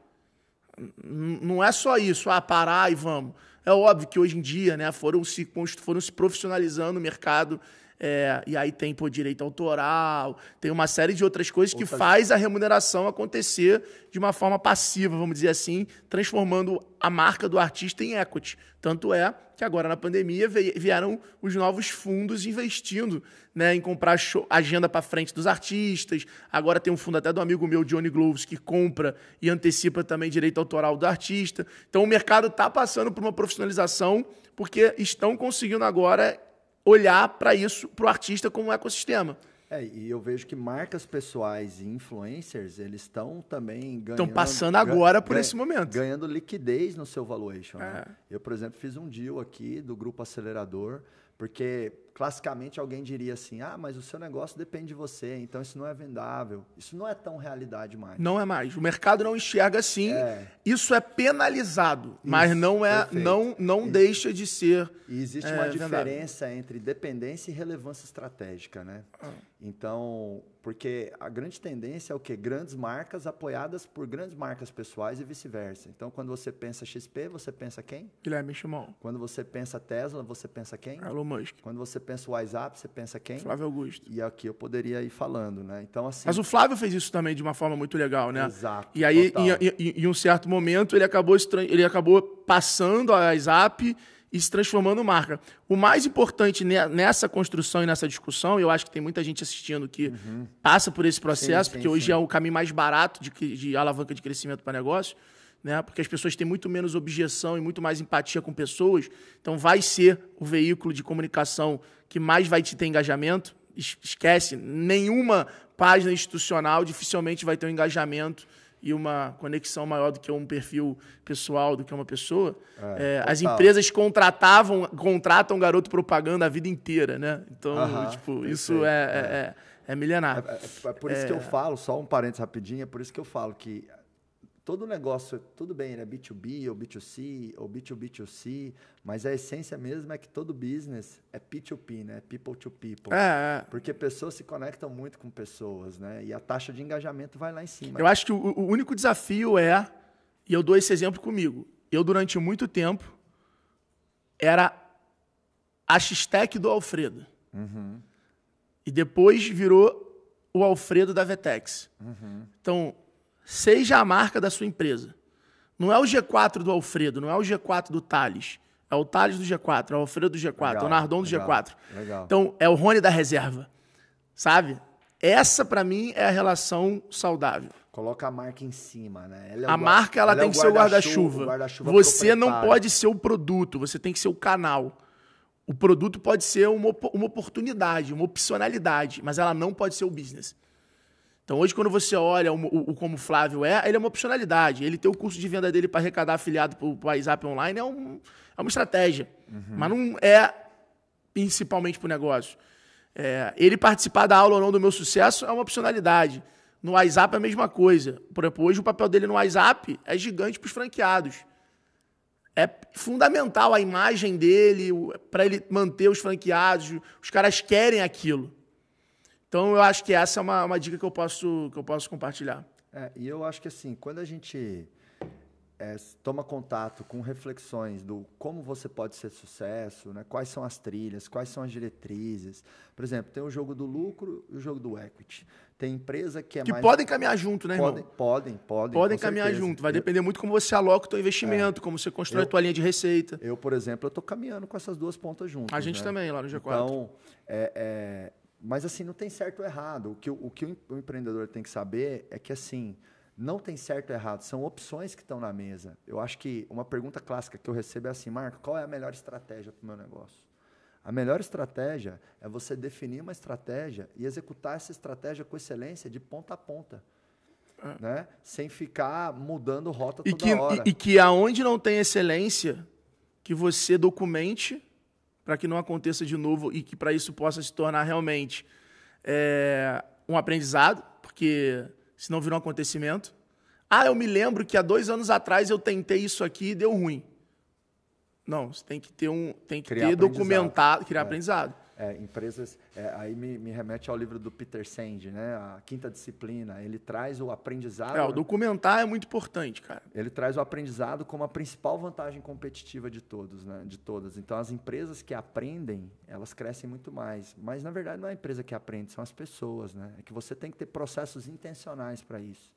Não é só isso, ah, parar e vamos. É óbvio que hoje em dia, né, foram se, foram se profissionalizando o mercado, é, e aí tem pô, direito autoral, tem uma série de outras coisas que Outras- faz a remuneração acontecer de uma forma passiva, vamos dizer assim, transformando a marca do artista em equity. Tanto é que agora na pandemia vieram os novos fundos investindo né, em comprar show- agenda para frente dos artistas. Agora tem um fundo até do amigo meu, Johnny Gloves, que compra e antecipa também direito autoral do artista. Então o mercado está passando por uma profissionalização porque estão conseguindo agora olhar para isso, para o artista como um ecossistema. É, e eu vejo que marcas pessoais e influencers, eles estão também ganhando... Estão passando agora por esse momento. Ganhando liquidez no seu valuation. né? É. Eu, por exemplo, fiz um deal aqui do Grupo Acelerador, porque, classicamente alguém diria assim: ah, mas o seu negócio depende de você, então isso não é vendável. Isso não é tão realidade mais. Não é mais. O mercado não enxerga assim. É. Isso é penalizado, mas não é, perfeito. não, não deixa de ser. E existe É, uma vendável. diferença entre dependência e relevância estratégica, né? Ah. Então, porque a grande tendência é o quê? Grandes marcas apoiadas por grandes marcas pessoais e vice-versa. Então, quando você pensa XP, você pensa quem? Guilherme Chimão, Quando você pensa Tesla, você pensa quem? Elon Musk, Quando você pensa WhatsApp, você pensa quem? Flávio Augusto. E aqui eu poderia ir falando, né? Então, assim. Mas o Flávio fez isso também de uma forma muito legal, né? Exato, E aí, em, em- em um certo momento, ele acabou, ele acabou passando a Zap e se transformando em marca. O mais importante ne- nessa construção e nessa discussão, eu acho que tem muita gente assistindo que passa por esse processo, Sim, sim, porque hoje sim. é o caminho mais barato de, de alavanca de crescimento para negócio, né? Porque as pessoas têm muito menos objeção e muito mais empatia com pessoas. Então, vai ser o veículo de comunicação que mais vai te ter engajamento. Es- Esquece, nenhuma página institucional dificilmente vai ter um engajamento e uma conexão maior do que um perfil pessoal, do que uma pessoa. É, as total. empresas contratavam, contratam garoto propaganda a vida inteira, né? Então, Aham, tipo, isso perfeito, é, é, é, é milenar. É, é- é por isso que eu falo, só um parênteses rapidinho, é por isso que eu falo que todo negócio, tudo bem, ele é B2B ou B2C ou B2B2C, mas a essência mesmo é que todo business é P2P, né? People to people. É, é. Porque pessoas se conectam muito com pessoas, né? E a taxa de engajamento vai lá em cima. Eu acho que o, o único desafio é, e eu dou esse exemplo comigo, eu durante muito tempo era a X-Tech do Alfredo. E depois virou o Alfredo da Vetex. Então, seja a marca da sua empresa. Não é o G4 do Alfredo, não é o G4 do Thales. É o Thales do G4, é o Alfredo do G4, é o Legal, Nardon do legal, G4. legal. Então, é o Rony da reserva. Sabe? Essa, pra mim, é a relação saudável. Coloca a marca em cima, né? Ela é A marca ela é tem o que ser o guarda-chuva, guarda-chuva Você não pode ser o produto, você tem que ser o canal. O produto pode ser uma, uma oportunidade, uma opcionalidade, mas ela não pode ser o business. Então, hoje, quando você olha o, o- como o Flávio é, ele é uma opcionalidade. Ele ter o curso de venda dele para arrecadar afiliado para o WhatsApp online é, um- é uma estratégia. Mas não é principalmente para o negócio. É, ele participar da aula ou não do meu sucesso é uma opcionalidade. No WhatsApp é a mesma coisa. Por exemplo, hoje o papel dele no WhatsApp é gigante para os franqueados. É fundamental a imagem dele para ele manter os franqueados. Os caras querem aquilo. Então eu acho que essa é uma, uma dica que eu posso, que eu posso compartilhar. É, e eu acho que assim, quando a gente é, toma contato com reflexões do como você pode ser sucesso, né? quais são as trilhas, quais são as diretrizes. Por exemplo, tem o jogo do lucro e o jogo do equity. Tem empresa que é Que mais. podem caminhar junto, né, irmão? podem, podem, podem. Podem com caminhar certeza. junto. Vai depender muito como você aloca o teu investimento, como você constrói Eu- a tua linha de receita. Eu, por exemplo, eu estou caminhando com essas duas pontas juntas. A gente né? também, lá no G4. Então, é, é, mas assim, não tem certo ou errado. O que o, que o em- o empreendedor tem que saber é que assim, não tem certo ou errado, são opções que estão na mesa. Eu acho que uma pergunta clássica que eu recebo é assim, Marco, qual é a melhor estratégia para o meu negócio? A melhor estratégia é você definir uma estratégia e executar essa estratégia com excelência de ponta a ponta. Né? Sem ficar mudando rota É. e toda que, hora. e, e que aonde não tem excelência, que você documente para que não aconteça de novo e que para isso possa se tornar realmente é, um aprendizado, porque senão vira um acontecimento. Ah, eu me lembro que há dois anos atrás eu tentei isso aqui e deu ruim. Não, você tem que ter um, tem que Criar ter documentado, criar aprendizado. É, empresas, é, aí me, me remete ao livro do Peter Sand, né? A quinta disciplina. Ele traz o aprendizado. É, o documentar é muito importante, cara. Ele traz o aprendizado como a principal vantagem competitiva de todos, né? De todas. Então, as empresas que aprendem, elas crescem muito mais. Mas na verdade não é a empresa que aprende, são as pessoas, né? É que você tem que ter processos intencionais para isso.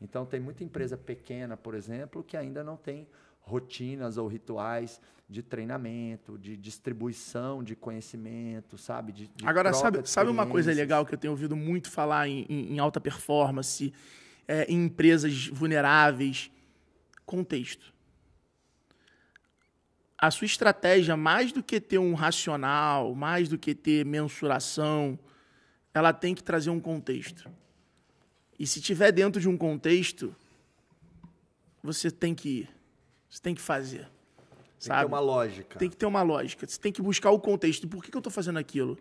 Então, tem muita empresa pequena, por exemplo, que ainda não tem rotinas ou rituais de treinamento, de distribuição de conhecimento, sabe? De, de Agora, sabe, sabe uma coisa legal que eu tenho ouvido muito falar em, em- em alta performance, é, em empresas vulneráveis? Contexto. A sua estratégia, mais do que ter um racional, mais do que ter mensuração, ela tem que trazer um contexto. E se tiver dentro de um contexto, você tem que ir. Você tem que fazer. sabe? ter uma lógica. Tem que ter uma lógica. Você tem que buscar o contexto. Por que, que eu estou fazendo aquilo?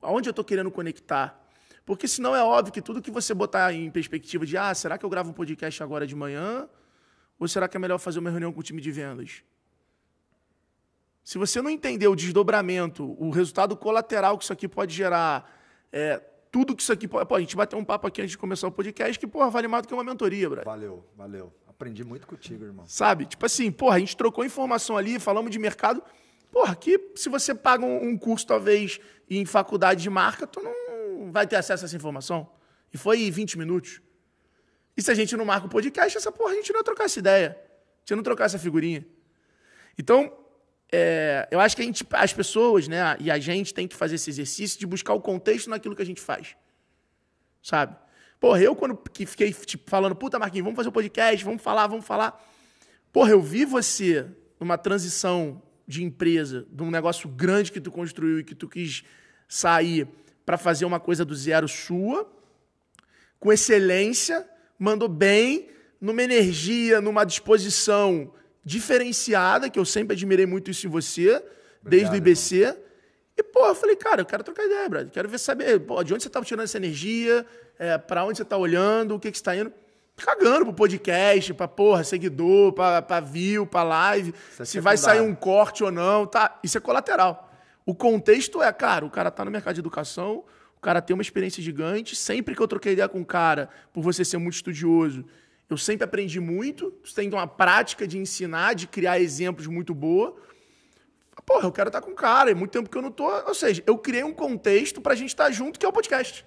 Aonde eu estou querendo conectar? Porque senão é óbvio que tudo que você botar em perspectiva de ah, será que eu gravo um podcast agora de manhã? Ou será que é melhor fazer uma reunião com o time de vendas? Se você não entender o desdobramento, o resultado colateral que isso aqui pode gerar, é, tudo que isso aqui pode. Pô, a gente bateu um papo aqui antes de começar o podcast que, porra, vale mais do que uma mentoria, brother. Valeu, valeu. Aprendi muito contigo, irmão. Sabe? Tipo assim, porra, a gente trocou informação ali, falamos de mercado. Porra, aqui, se você paga um, curso, talvez, em faculdade de marca, tu não vai ter acesso a essa informação. E foi 20 minutos. E se a gente não marca o podcast, essa porra, a gente não ia trocar essa ideia. A gente não trocar essa figurinha. Então, é, eu acho que a gente, as pessoas, né, e a gente tem que fazer esse exercício de buscar o contexto naquilo que a gente faz. Sabe? Porra, eu quando que fiquei tipo, falando, puta, Marquinhos, vamos fazer o um podcast, vamos falar, vamos falar. Porra, eu vi você numa transição de empresa, de um negócio grande que tu construiu e que tu quis sair para fazer uma coisa do zero sua, com excelência, mandou bem, numa energia, numa disposição diferenciada, que eu sempre admirei muito isso em você, Obrigado, desde o IBC. Irmão. E, pô, eu falei, cara, eu quero trocar ideia, brother. Quero ver saber pô, de onde você estava tirando essa energia, é, para onde você está olhando, o que, que você está indo. Cagando pro podcast, pra porra, seguidor, pra, pra view, pra live, é se vai sair um corte ou não, tá? Isso é colateral. O contexto é, cara, o cara tá no mercado de educação, o cara tem uma experiência gigante. Sempre que eu troquei ideia com o cara, por você ser muito estudioso, eu sempre aprendi muito. Você tem uma prática de ensinar, de criar exemplos muito boa. Porra, eu quero estar com o cara, é muito tempo que eu não tô. Ou seja, eu criei um contexto pra gente estar junto, que é o podcast.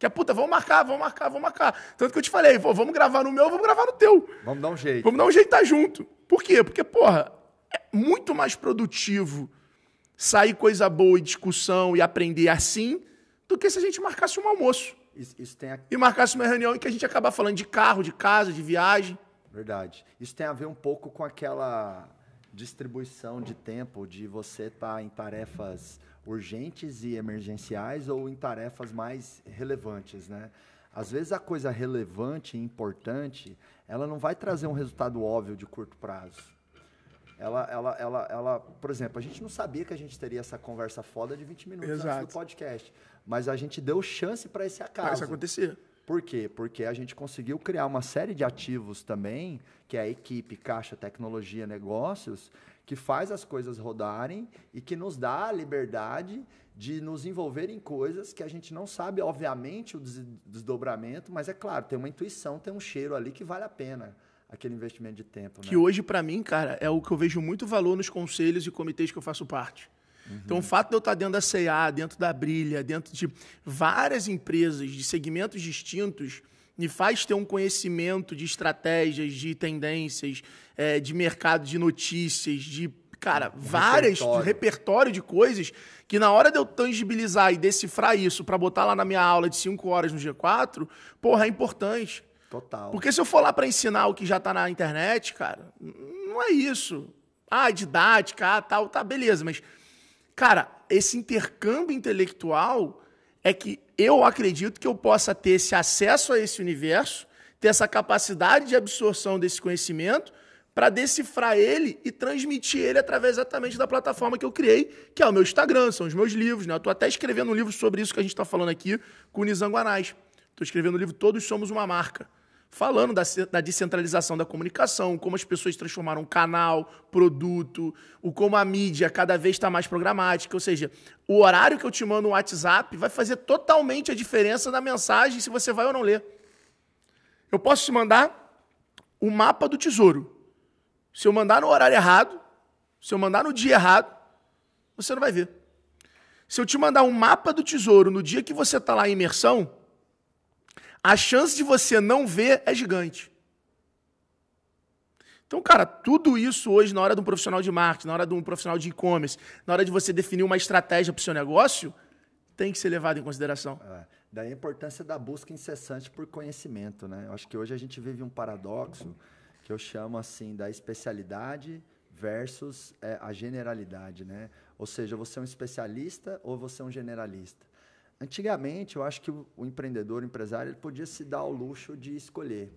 Que é, puta, vamos marcar, vamos marcar, vamos marcar. Tanto que eu te falei, pô, vamos gravar no meu, vamos gravar no teu. Vamos dar um jeito. Vamos dar um jeito estar junto. Por quê? Porque, porra, é muito mais produtivo sair coisa boa e discussão e aprender assim do que se a gente marcasse um almoço. Isso, isso a... E marcasse uma reunião em que a gente acaba falando de carro, de casa, de viagem. Verdade. Isso tem a ver um pouco com aquela distribuição de tempo, de você estar tá em tarefas urgentes e emergenciais ou em tarefas mais relevantes, né? Às vezes a coisa relevante e importante, ela não vai trazer um resultado óbvio de curto prazo. Ela, ela, ela, ela, por exemplo, a gente não sabia que a gente teria essa conversa foda de 20 minutos Exato. antes do podcast, mas a gente deu chance para esse acaso. Para isso acontecer. Por quê? Porque a gente conseguiu criar uma série de ativos também, que é a equipe, caixa, tecnologia, negócios, que faz as coisas rodarem e que nos dá a liberdade de nos envolver em coisas que a gente não sabe, obviamente, o desdobramento, mas é claro, tem uma intuição, tem um cheiro ali que vale a pena aquele investimento de tempo. Que né? hoje, para mim, cara, é o que eu vejo muito valor nos conselhos e comitês que eu faço parte. Uhum. Então, o fato de eu estar dentro da CA, dentro da Brilha, dentro de várias empresas de segmentos distintos, me faz ter um conhecimento de estratégias, de tendências, é, de mercado, de notícias, de, cara, um várias, repertório. De repertório de coisas que na hora de eu tangibilizar e decifrar isso para botar lá na minha aula de 5 horas no G4, porra, é importante. Total. Porque se eu for lá para ensinar o que já está na internet, cara, não é isso. Ah, didática, ah, tal, tá, beleza, mas, cara, esse intercâmbio intelectual é que eu acredito que eu possa ter esse acesso a esse universo, ter essa capacidade de absorção desse conhecimento para decifrar ele e transmitir ele através exatamente da plataforma que eu criei, que é o meu Instagram, são os meus livros. Né? Eu estou até escrevendo um livro sobre isso que a gente está falando aqui com o Nizam Guanais. Estou escrevendo o um livro Todos Somos Uma Marca, falando da, da, descentralização da comunicação, como as pessoas transformaram canal, produto, o como a mídia cada vez está mais programática. Ou seja, o horário que eu te mando no WhatsApp vai fazer totalmente a diferença na mensagem se você vai ou não ler. Eu posso te mandar o mapa do tesouro. Se eu mandar no horário errado, se eu mandar no dia errado, você não vai ver. Se eu te mandar um mapa do tesouro no dia que você está lá em imersão, a chance de você não ver é gigante. Então, cara, tudo isso hoje, na hora de um profissional de marketing, na hora de um profissional de e-commerce, na hora de você definir uma estratégia para o seu negócio, tem que ser levado em consideração. É, daí a importância da busca incessante por conhecimento, né? Eu acho que hoje a gente vive um paradoxo que eu chamo assim da especialidade versus é, a generalidade, né? Ou seja, você é um especialista ou você é um generalista. Antigamente, eu acho que o, empreendedor, o empresário, ele podia se dar o luxo de escolher.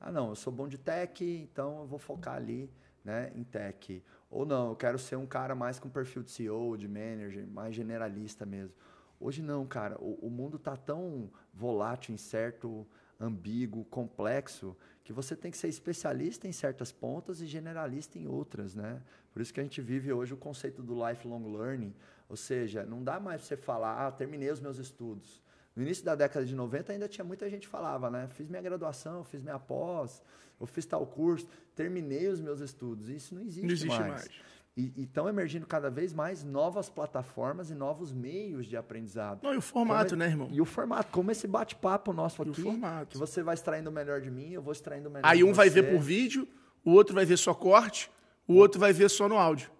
Ah, não, eu sou bom de tech, então eu vou focar ali né, em tech. Ou não, eu quero ser um cara mais com perfil de CEO, de manager, mais generalista mesmo. Hoje não, cara. O, o mundo está tão volátil, incerto, ambíguo, complexo, que você tem que ser especialista em certas pontas e generalista em outras, né? Por isso que a gente vive hoje o conceito do lifelong learning, ou seja, não dá mais para você falar, ah, terminei os meus estudos. No início da década de 90 ainda tinha muita gente que falava, né? Fiz minha graduação, fiz minha pós, eu fiz tal curso, terminei os meus estudos. Isso não existe, não existe mais. mais. E estão emergindo cada vez mais novas plataformas e novos meios de aprendizado. Não, e o formato, como, né, irmão? E o formato, como esse bate-papo nosso aqui. E o formato. Que você vai extraindo o melhor de mim, eu vou extraindo o melhor Aí um vai ver por vídeo, o outro vai ver só corte, o outro vai ver só no áudio.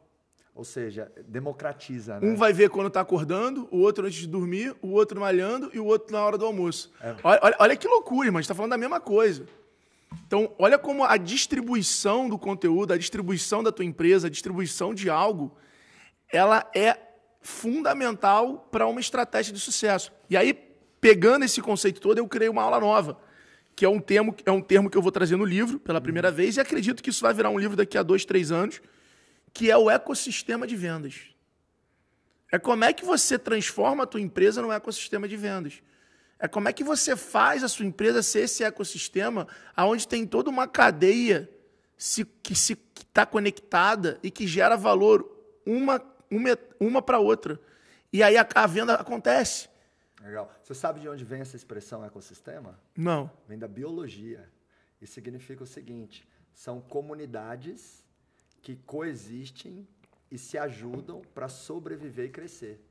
Ou seja, democratiza, né? Um vai ver quando está acordando, o outro antes de dormir, o outro malhando e o outro na hora do almoço. É. Olha, olha, olha, que loucura, irmão. A gente está falando da mesma coisa. Então, olha como a distribuição do conteúdo, a distribuição da tua empresa, a distribuição de algo, ela é fundamental para uma estratégia de sucesso. E aí, pegando esse conceito todo, eu criei uma aula nova, que é um termo, é um termo que eu vou trazer no livro pela primeira vez, e acredito que isso vai virar um livro daqui a dois, três anos que é o ecossistema de vendas. É como é que você transforma a tua empresa num ecossistema de vendas. É como é que você faz a sua empresa ser esse ecossistema onde tem toda uma cadeia se, que está conectada e que gera valor uma, uma, uma para outra. E aí a, a venda acontece. Legal. Você sabe de onde vem essa expressão ecossistema? Não. Vem da biologia. E significa o seguinte: são comunidades que coexistem e se ajudam para sobreviver e crescer.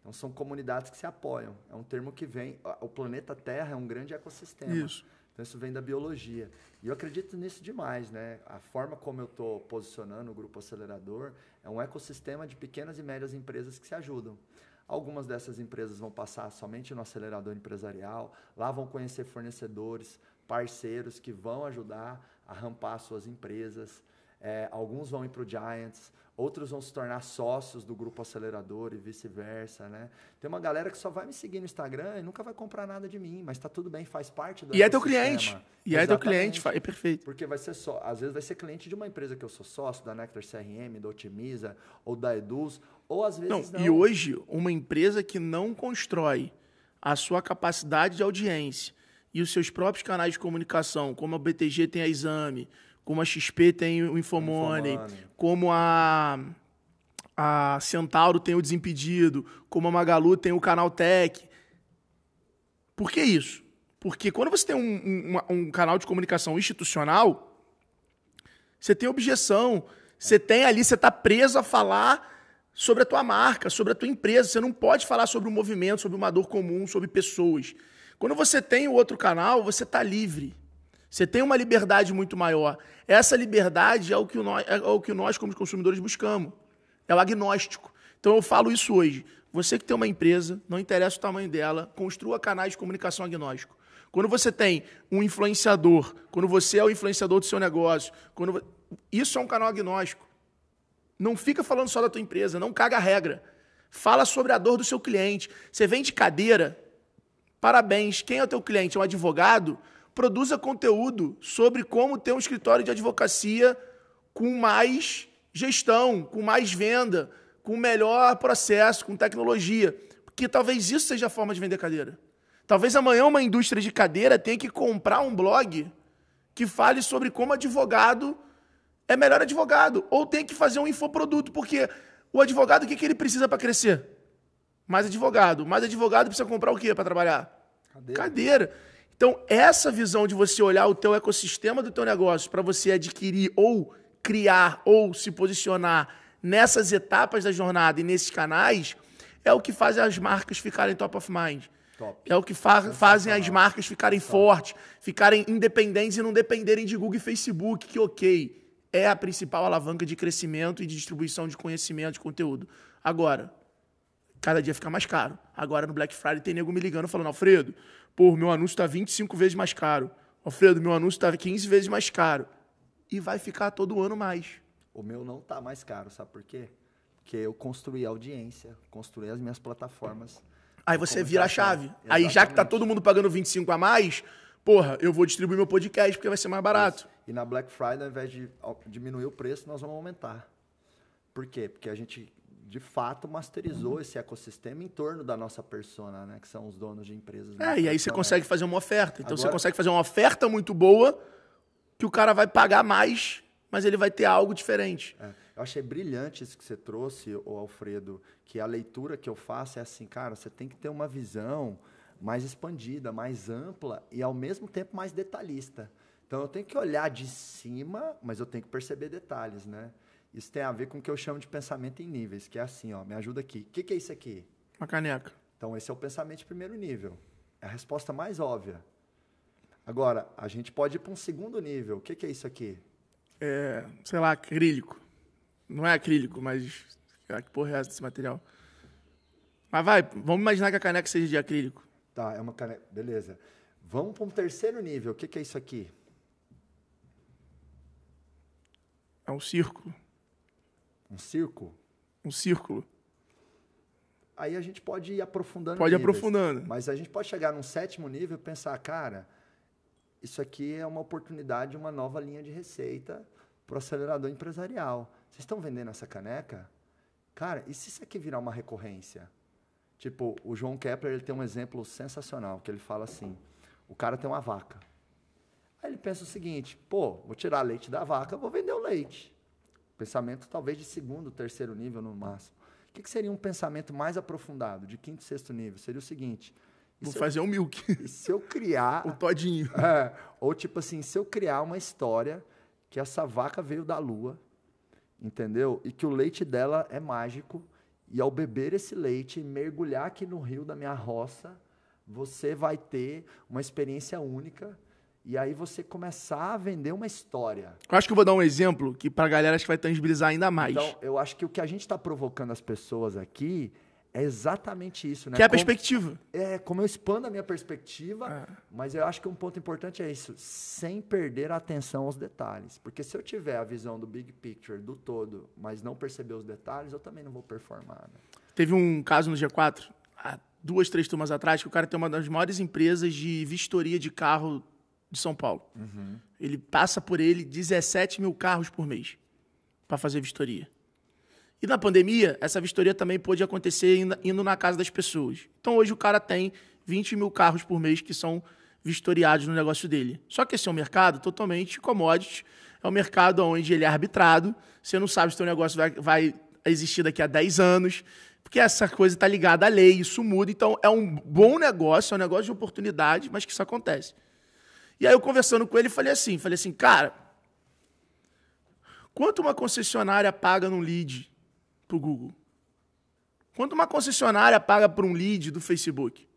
Então são comunidades que se apoiam. É um termo que vem. O planeta Terra é um grande ecossistema. Isso. Então isso vem da biologia. E eu acredito nisso demais, né? A forma como eu estou posicionando o grupo acelerador é um ecossistema de pequenas e médias empresas que se ajudam. Algumas dessas empresas vão passar somente no acelerador empresarial, lá vão conhecer fornecedores, parceiros que vão ajudar a rampar suas empresas. É, alguns vão ir para o Giants, outros vão se tornar sócios do grupo acelerador e vice-versa, né? Tem uma galera que só vai me seguir no Instagram e nunca vai comprar nada de mim, mas está tudo bem, faz parte do E é teu cliente. E é teu cliente, é perfeito. Porque vai ser só, às vezes vai ser cliente de uma empresa que eu sou sócio, da Nectar CRM, da Otimiza ou da Eduz, ou às vezes não, não. E hoje, uma empresa que não constrói a sua capacidade de audiência e os seus próprios canais de comunicação, como a BTG tem a Exame, como a XP tem o Infomoney, como a, a Centauro tem o Desimpedido, como a Magalu tem o Canal Tech. Por que isso? Porque quando você tem um, um, um canal de comunicação institucional, você tem objeção, você tem ali, você está preso a falar sobre a tua marca, sobre a tua empresa. Você não pode falar sobre o movimento, sobre uma dor comum, sobre pessoas. Quando você tem o outro canal, você está livre. Você tem uma liberdade muito maior. Essa liberdade é o que nós, é o que nós como consumidores, buscamos. É o agnóstico. Então eu falo isso hoje. Você que tem uma empresa, não interessa o tamanho dela, construa canais de comunicação agnóstico. Quando você tem um influenciador, quando você é o influenciador do seu negócio, quando isso é um canal agnóstico. Não fica falando só da tua empresa, não caga a regra. Fala sobre a dor do seu cliente. Você vende cadeira, parabéns. Quem é o teu cliente? É um advogado? Produza conteúdo sobre como ter um escritório de advocacia com mais gestão, com mais venda, com melhor processo, com tecnologia. Porque talvez isso seja a forma de vender cadeira. Talvez amanhã uma indústria de cadeira tenha que comprar um blog que fale sobre como advogado é melhor advogado. Ou tem que fazer um infoproduto, porque o advogado, o que, que ele precisa para crescer? Mais advogado. Mais advogado precisa comprar o quê para trabalhar? Cadeira. Cadeira. Então, essa visão de você olhar o teu ecossistema do teu negócio para você adquirir ou criar ou se posicionar nessas etapas da jornada e nesses canais, é o que faz as marcas ficarem top of mind. Top. É o que fa fazem as marcas ficarem top. fortes, ficarem independentes e não dependerem de Google e Facebook, que ok, é a principal alavanca de crescimento e de distribuição de conhecimento, de conteúdo. Agora, cada dia fica mais caro. Agora no Black Friday tem nego me ligando falando, Alfredo, pô, meu anúncio está 25 vezes mais caro. Alfredo, meu anúncio está 15 vezes mais caro. E vai ficar todo ano mais. O meu não está mais caro, sabe por quê? Porque eu construí audiência, construí as minhas plataformas. Aí você vira a chave. Exatamente. Aí já que tá todo mundo pagando 25 a mais, porra, eu vou distribuir meu podcast porque vai ser mais barato. Isso. E na Black Friday, ao invés de diminuir o preço, nós vamos aumentar. Por quê? Porque a gente, de fato, masterizou esse ecossistema em torno da nossa persona, né? Que são os donos de empresas. É, e aí você Então, consegue fazer uma oferta. Então você Agora- consegue fazer uma oferta muito boa que o cara vai pagar mais, mas ele vai ter algo diferente. É, eu achei brilhante isso que você trouxe, o Alfredo, que a leitura que eu faço é assim, cara, você tem que ter uma visão mais expandida, mais ampla e ao mesmo tempo mais detalhista. Então eu tenho que olhar de cima, mas eu tenho que perceber detalhes, né? Isso tem a ver com o que eu chamo de pensamento em níveis, que é assim, ó, me ajuda aqui. O que, que é isso aqui? Uma caneca. Então, esse é o pensamento de primeiro nível. É a resposta mais óbvia. Agora, a gente pode ir para um segundo nível. O que, que é isso aqui? É, sei lá, acrílico. Não é acrílico, mas. Ah, que porra é essa desse material? Mas vai, vamos imaginar que a caneca seja de acrílico. Tá, é uma caneca. Beleza. Vamos para um terceiro nível. O que, que é isso aqui? É um círculo. Um círculo? Um círculo. Aí a gente pode ir aprofundando. Pode ir níveis. aprofundando. Mas a gente pode chegar num sétimo nível e pensar, cara, isso aqui é uma oportunidade, uma nova linha de receita para o acelerador empresarial. Vocês estão vendendo essa caneca? Cara, e se isso aqui virar uma recorrência? Tipo, o João Kepler ele tem um exemplo sensacional, que ele fala assim, o cara tem uma vaca. Aí ele pensa o seguinte, pô, vou tirar leite da vaca, vou vender o leite. Pensamento talvez de segundo, terceiro nível no máximo. O que, que seria um pensamento mais aprofundado, de quinto, sexto nível? Seria o seguinte, e Vou fazer um milk. eu, e se eu criar... o todinho. É, ou tipo assim, se eu criar uma história que essa vaca veio da lua, entendeu? E que o leite dela é mágico, e ao beber esse leite, mergulhar aqui no rio da minha roça, você vai ter uma experiência única, e aí você começar a vender uma história. Eu acho que eu vou dar um exemplo que pra galera acho que vai tangibilizar ainda mais. Então, eu acho que o que a gente está provocando as pessoas aqui é exatamente isso, né? que é a Como- perspectiva. é, como eu expando a minha perspectiva, É. mas eu acho que um ponto importante é isso, sem perder a atenção aos detalhes. Porque se eu tiver a visão do big picture, do todo, mas não perceber os detalhes, eu também não vou performar. né? Teve um caso no G4, há duas, três turmas atrás, que o cara tem uma das maiores empresas de vistoria de carro de São Paulo. Ele passa por ele 17 mil carros por mês para fazer vistoria. E na pandemia, essa vistoria também pôde acontecer indo, indo na casa das pessoas. Então hoje o cara tem 20 mil carros por mês que são vistoriados no negócio dele. Só que esse é um mercado totalmente commodity. É um mercado onde ele é arbitrado. Você não sabe se o seu negócio vai, vai existir daqui a 10 anos. Porque essa coisa está ligada à lei, isso muda. Então é um bom negócio, é um negócio de oportunidade, mas que isso acontece. E aí eu conversando com ele, falei assim, falei assim, cara, quanto uma concessionária paga num lead pro Google? Quanto uma concessionária paga por um lead do Facebook?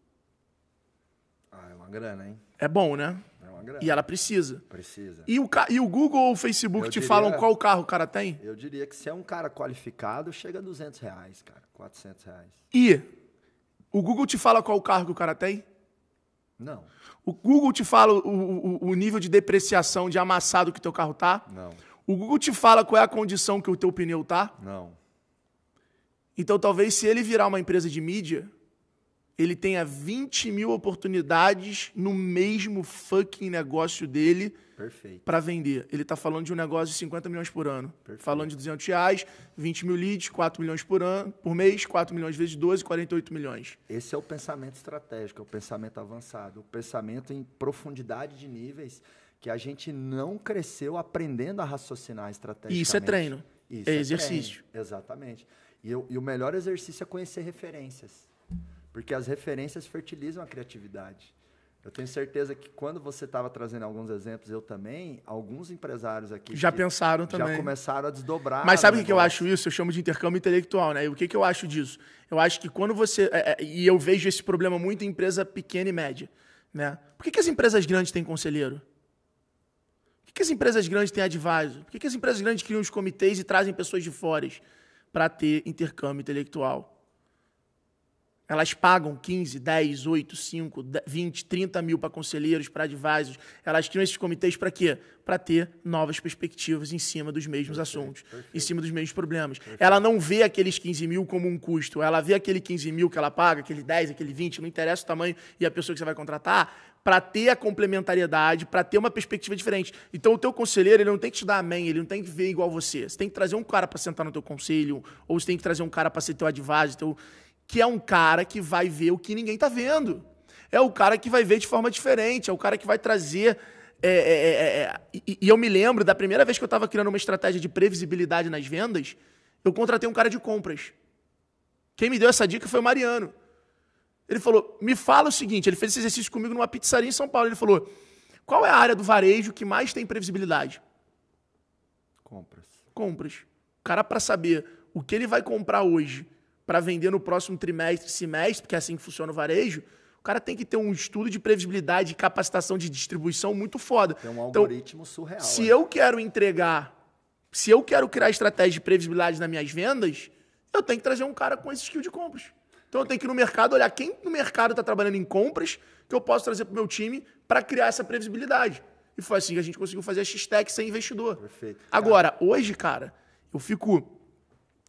Ah, é uma grana, hein? É bom, né? É uma grana. E ela precisa. Precisa. E o, e o Google ou o Facebook Eu te diria- falam qual carro o cara tem? Eu diria que se é um cara qualificado, chega a 200 reais, cara. 400 reais. E o Google te fala qual carro que o cara tem? Não, O Google te fala o, o- o nível de depreciação, de amassado que teu carro tá? não, O Google te fala qual é a condição que o teu pneu tá? não. Então, talvez, se ele virar uma empresa de mídia, ele tenha 20 mil oportunidades no mesmo fucking negócio dele para vender. Ele está falando de um negócio de 50 milhões por ano. Perfeito. Falando de 200 reais, 20 mil leads, 4 milhões por ano, por mês, 4 milhões vezes 12, 48 milhões. Esse é o pensamento estratégico, é o pensamento avançado, o pensamento em profundidade de níveis que a gente não cresceu aprendendo a raciocinar estrategicamente. E isso é treino. Isso É treino, exercício. exatamente. E, eu- e o melhor exercício é conhecer referências, porque as referências fertilizam a criatividade. Eu tenho certeza que quando você estava trazendo alguns exemplos, eu também, alguns empresários aqui Já pensaram já também. começaram a desdobrar. Mas sabe o que eu acho isso? Eu chamo de intercâmbio intelectual, né? E o que, que eu acho disso? Eu acho que quando você. é, é, e eu vejo esse problema muito em empresa pequena e média. Né? Por que, que as empresas grandes têm conselheiro? Por que, que as empresas grandes têm advisor? Por que, que as empresas grandes criam os comitês e trazem pessoas de fora para ter intercâmbio intelectual? Elas pagam 15, 10, 8, 5, 20, 30 mil para conselheiros, para advisors. Elas criam esses comitês para quê? Para ter novas perspectivas em cima dos mesmos perfeito, assuntos, perfeito. em cima dos mesmos problemas. Perfeito. Ela não vê aqueles 15 mil como um custo. Ela vê aquele 15 mil que ela paga, aquele 10, aquele 20, não interessa o tamanho e a pessoa que você vai contratar, para ter a complementariedade, para ter uma perspectiva diferente. Então, o teu conselheiro ele não tem que te dar amém, ele não tem que ver igual você. Você tem que trazer um cara para sentar no teu conselho, ou você tem que trazer um cara para ser teu advisor, teu que é um cara que vai ver o que ninguém está vendo. É o cara que vai ver de forma diferente, é o cara que vai trazer. É, é, é, é, é e, e, eu me lembro da primeira vez que eu estava criando uma estratégia de previsibilidade nas vendas, eu contratei um cara de compras. Quem me deu essa dica foi o Mariano. Ele falou: me fala o seguinte, ele fez esse exercício comigo numa pizzaria em São Paulo. Ele falou: qual é a área do varejo que mais tem previsibilidade? Compras. Compras. O cara, para saber o que ele vai comprar hoje para vender no próximo trimestre, semestre, porque é assim que funciona o varejo, o cara tem que ter um estudo de previsibilidade e capacitação de distribuição muito foda. Tem um então, algoritmo então, surreal. Se é. eu quero entregar, se eu quero criar estratégia de previsibilidade nas minhas vendas, eu tenho que trazer um cara com esse skill de compras. Então eu tenho que ir no mercado, olhar quem no mercado está trabalhando em compras que eu posso trazer para o meu time para criar essa previsibilidade. E foi assim que a gente conseguiu fazer a X-Tech sem investidor. Perfeito. Agora, hoje, cara, eu fico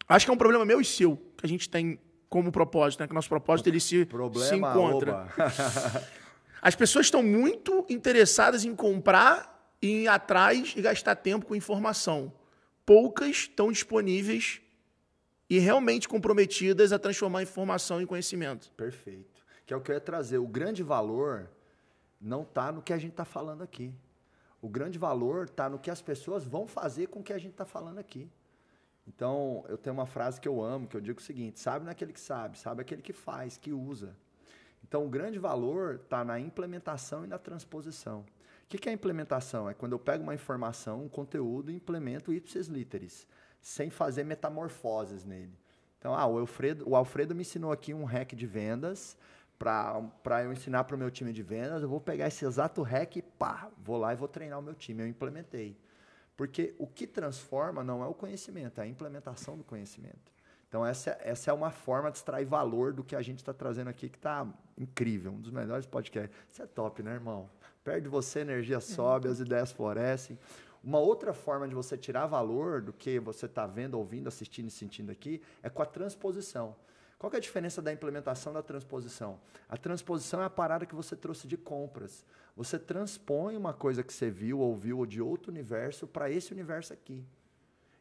Acho que é um problema meu e seu, que a gente tem como propósito, né? Que o nosso propósito ele se, problema, se encontra. As pessoas estão muito interessadas em comprar, em ir atrás e gastar tempo com informação. Poucas estão disponíveis e realmente comprometidas a transformar informação em conhecimento. Perfeito. Que é o que eu ia trazer. O grande valor não está no que a gente está falando aqui. O grande valor está no que as pessoas vão fazer com o que a gente está falando aqui. Então, eu tenho uma frase que eu amo, que eu digo o seguinte: sabe naquele que sabe, sabe aquele que faz, que usa. Então, o grande valor está na implementação e na transposição. O que é a implementação? É quando eu pego uma informação, um conteúdo e implemento ipsis literis, sem fazer metamorfoses nele. Então, ah, o Alfredo, o Alfredo me ensinou aqui um hack de vendas para eu ensinar para o meu time de vendas. Eu vou pegar esse exato hack e pá, vou lá e vou treinar o meu time. Eu implementei. Porque o que transforma não é o conhecimento, é a implementação do conhecimento. Então, essa, essa é uma forma de extrair valor do que a gente está trazendo aqui, que está incrível, um dos melhores podcasts. Isso é top, né, irmão? Perde você, a energia sobe, as ideias florescem. Uma outra forma de você tirar valor do que você está vendo, ouvindo, assistindo e sentindo aqui é com a transposição. Qual é a diferença da implementação da transposição? A transposição é a parada que você trouxe de compras. Você transpõe uma coisa que você viu, ouviu, ou de outro universo para esse universo aqui.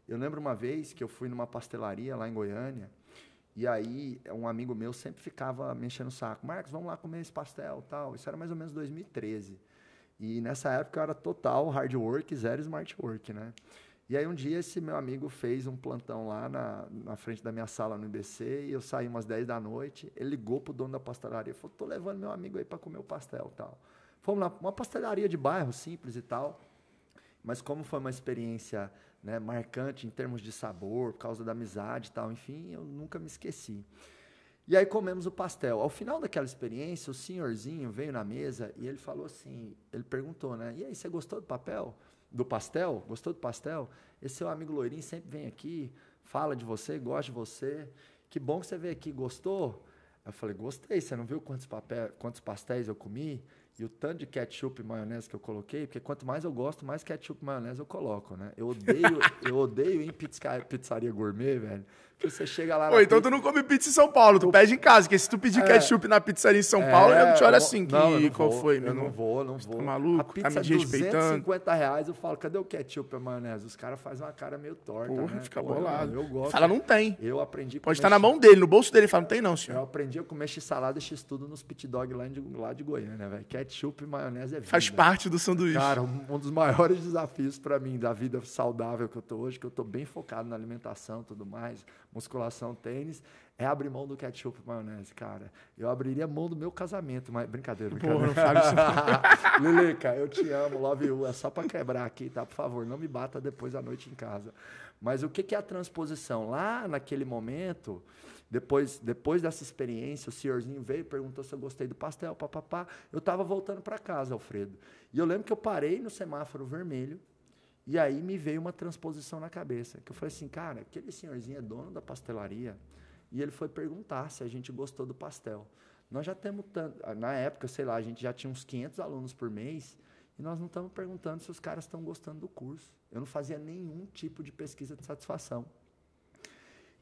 Eu lembro uma vez que eu fui numa pastelaria lá em Goiânia, e aí um amigo meu sempre ficava me enchendo o saco. Marcos, vamos lá comer esse pastel tal. Isso era mais ou menos 2013. E nessa época eu era total hard work, zero smart work, né? E aí um dia esse meu amigo fez um plantão lá na, na frente da minha sala no IBC e eu saí umas 10 da noite. Ele ligou pro dono da pastelaria falou: "Tô levando meu amigo aí para comer o pastel", tal. Fomos lá, uma pastelaria de bairro simples e tal. Mas como foi uma experiência, né, marcante em termos de sabor, por causa da amizade e tal, enfim, eu nunca me esqueci. E aí comemos o pastel. Ao final daquela experiência, o senhorzinho veio na mesa e ele falou assim, ele perguntou, né? E aí, você gostou do papel? Do pastel, gostou do pastel? Esse seu amigo loirinho sempre vem aqui, fala de você, gosta de você. Que bom que você veio aqui, gostou? Eu falei, gostei. Você não viu quantos, papel, quantos pastéis eu comi? E o tanto de ketchup e maionese que eu coloquei, porque quanto mais eu gosto, mais ketchup e maionese eu coloco, né? Eu odeio, eu odeio em pizza, pizzaria gourmet, velho. Você chega lá. Pô, então pizza... tu não come pizza em São Paulo, tu pede em casa, porque se tu pedir é... ketchup na pizzaria em São Paulo, é, eu te olho assim, que não, qual vou, foi, meu? Eu não vou, não vou. Tá maluco? A pizza tá me respeitando. 250 reais, eu falo, cadê o ketchup e a maionese? Os caras fazem uma cara meio torta. Porra, né? fica Porra, bolado. Eu gosto. Fala, não tem. Eu aprendi. Pode estar na mão dele, no bolso dele, fala, não tem não, senhor. Eu aprendi a comer x-salada e x-tudo nos pit dog lá de, lá de Goiânia, velho. Ketchup e maionese é vida. Faz parte do sanduíche. Cara, um, dos maiores desafios para mim da vida saudável que eu tô hoje, que eu tô bem focado na alimentação e tudo mais, musculação, tênis, é abrir mão do ketchup e maionese, cara. Eu abriria mão do meu casamento, mas brincadeira, brincadeira. Porra, não. Lilica, eu te amo, love you. É só para quebrar aqui, tá? Por favor, não me bata depois da noite em casa. Mas o que, que é a transposição? Lá naquele momento, depois, depois dessa experiência, o senhorzinho veio e perguntou se eu gostei do pastel, papapá. Eu estava voltando para casa, Alfredo. E eu lembro que eu parei no semáforo vermelho, e aí me veio uma transposição na cabeça. Que eu falei assim, cara, aquele senhorzinho é dono da pastelaria e ele foi perguntar se a gente gostou do pastel. Nós já temos tanto, na época, sei lá, a gente já tinha uns 500 alunos por mês e nós não estamos perguntando se os caras estão gostando do curso. Eu não fazia nenhum tipo de pesquisa de satisfação.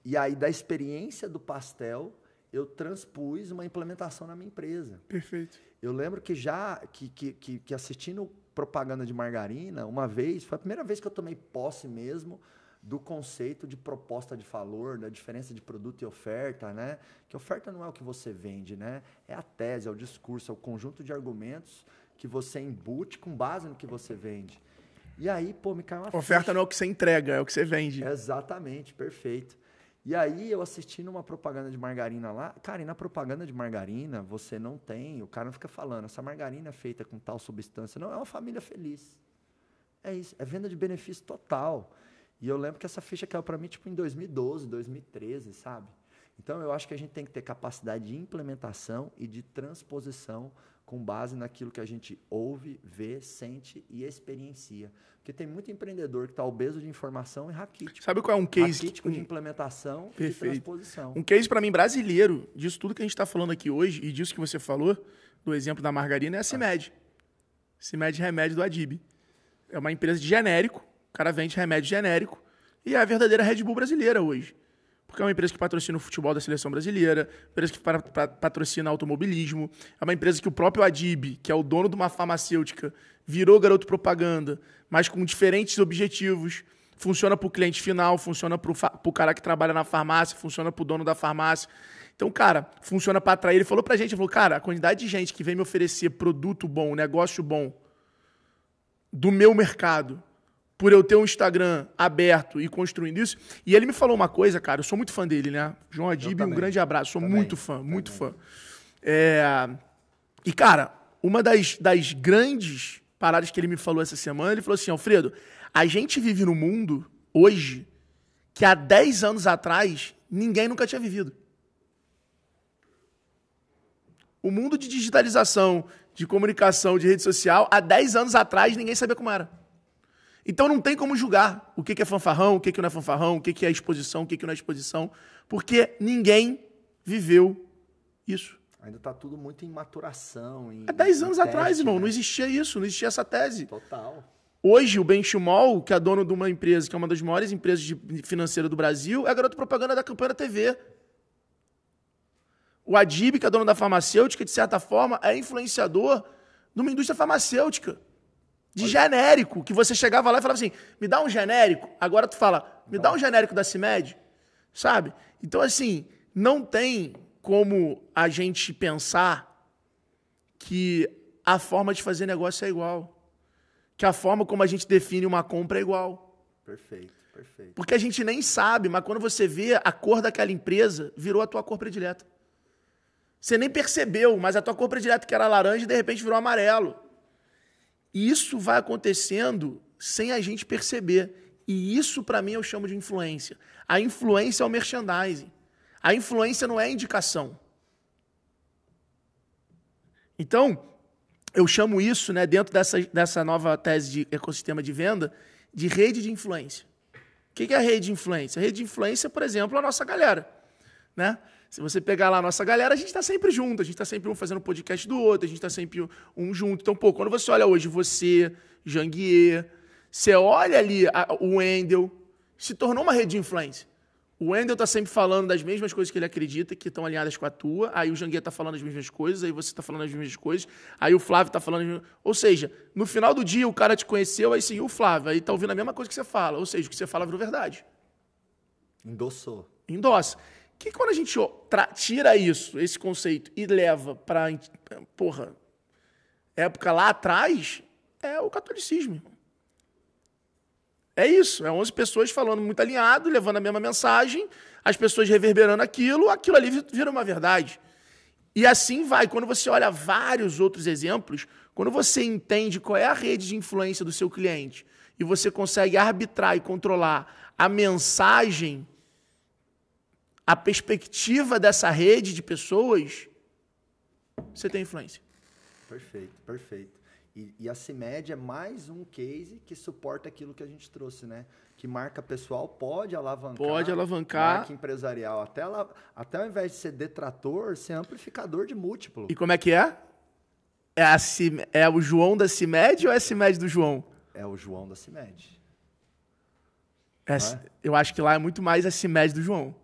E aí, da experiência do pastel, eu transpus uma implementação na minha empresa. Perfeito. Eu lembro que já que, que, que, que assistindo propaganda de margarina, uma vez, foi a primeira vez que eu tomei posse mesmo do conceito de proposta de valor, da diferença de produto e oferta, né? Que oferta não é o que você vende, né? É a tese, é o discurso, é o conjunto de argumentos que você embute com base no que você vende. E aí, pô, me caiu uma Oferta ficha. não é o que você entrega, é o que você vende. Exatamente, perfeito. E aí eu assistindo uma propaganda de margarina lá, cara, e na propaganda de margarina você não tem, o cara não fica falando, essa margarina é feita com tal substância, não, é uma família feliz. É isso, é venda de benefício total. E eu lembro que essa ficha caiu para mim tipo em 2012, 2013, sabe? Então eu acho que a gente tem que ter capacidade de implementação e de transposição com base naquilo que a gente ouve, vê, sente e experiencia. Porque tem muito empreendedor que está obeso de informação e raquítico. Sabe qual é um case? Raquítico de implementação Perfeito. e transposição. Um case para mim brasileiro, disso tudo que a gente está falando aqui hoje e disso que você falou, do exemplo da margarina, é a CIMED. CIMED Remédio do Adib. É uma empresa de genérico, o cara vende remédio genérico e é a verdadeira Red Bull brasileira hoje. Porque é uma empresa que patrocina o futebol da seleção brasileira, empresa que pa- pa- patrocina automobilismo, é uma empresa que o próprio Adib, que é o dono de uma farmacêutica, virou garoto propaganda, mas com diferentes objetivos. Funciona para o cliente final, funciona para o cara que trabalha na farmácia, funciona para o dono da farmácia. Então, cara, funciona para atrair. Ele falou pra gente, ele falou, cara, a quantidade de gente que vem me oferecer produto bom, negócio bom, do meu mercado, por eu ter um Instagram aberto e construindo isso. E ele me falou uma coisa, cara, eu sou muito fã dele, né? João Adib, um também. grande abraço, sou Também, muito fã, muito fã. É, E, cara, uma das, das grandes paradas que ele me falou essa semana, ele falou assim, Alfredo, a gente vive num mundo, hoje, que há 10 anos atrás, ninguém nunca tinha vivido. O mundo de digitalização, de comunicação, de rede social, há 10 anos atrás, ninguém sabia como era. Então não tem como julgar o que é fanfarrão, o que não é fanfarrão, o que é exposição, o que não é exposição, porque ninguém viveu isso. Ainda está tudo muito em maturação. Em, Há 10 em anos teste, atrás, irmão, né? não existia isso, não existia essa tese. Total. Hoje, o Benchimol, que é dono de uma empresa, que é uma das maiores empresas de financeira do Brasil, é garoto propaganda da campanha da TV. O Adib, que é dono da farmacêutica, de certa forma, é influenciador de uma indústria farmacêutica. De genérico, que você chegava lá e falava assim, me dá um genérico. Agora tu fala, me dá um genérico da CIMED. Sabe? Então, assim, não tem como a gente pensar que a forma de fazer negócio é igual. Que a forma como a gente define uma compra é igual. Perfeito, perfeito. Porque a gente nem sabe, mas quando você vê a cor daquela empresa, virou a tua cor predileta. Você nem percebeu, mas a tua cor predileta, que era laranja, de repente virou amarelo. E isso vai acontecendo sem a gente perceber. E isso, para mim, eu chamo de influência. A influência é o merchandising. A influência não é indicação. Então, eu chamo isso, né, dentro dessa, dessa nova tese de ecossistema de venda, de rede de influência. O que é a rede de influência? A rede de influência, por exemplo, é a nossa galera. Né? Se você pegar lá a nossa galera, a gente está sempre junto, a gente está sempre um fazendo podcast do outro, a gente está sempre um, junto. Então, pô, quando você olha hoje você, Janguier, você olha ali a- o Wendel, se tornou uma rede de influência. O Wendel tá sempre falando das mesmas coisas que ele acredita, que estão alinhadas com a tua. Aí o Janguier tá falando as mesmas coisas, aí você tá falando as mesmas coisas. Aí o Flávio tá falando as mesmas... Ou seja, no final do dia o cara te conheceu, aí sim, o Flávio, aí tá ouvindo a mesma coisa que você fala. Ou seja, o que você fala virou verdade. Endossou. Endossa. Que quando a gente ó, tira isso, esse conceito, e leva pra, porra, época lá atrás, é o catolicismo. É isso, é 11 pessoas falando muito alinhado, levando a mesma mensagem, as pessoas reverberando aquilo, aquilo ali vi- vira uma verdade. E assim vai. Quando você olha vários outros exemplos, quando você entende qual é a rede de influência do seu cliente e você consegue arbitrar e controlar a mensagem, a perspectiva dessa rede de pessoas, você tem influência. Perfeito, perfeito. E, e a CIMED é mais um case que suporta aquilo que a gente trouxe, né? Que marca pessoal pode alavancar. Pode alavancar. Marca empresarial. Até, ela, até ao invés de ser detrator, ser amplificador de múltiplo. E como é que é? É, a Cim- é o João da CIMED ou é a CIMED do João? É o João da CIMED. É, é? Eu acho que lá é muito mais a CIMED do João.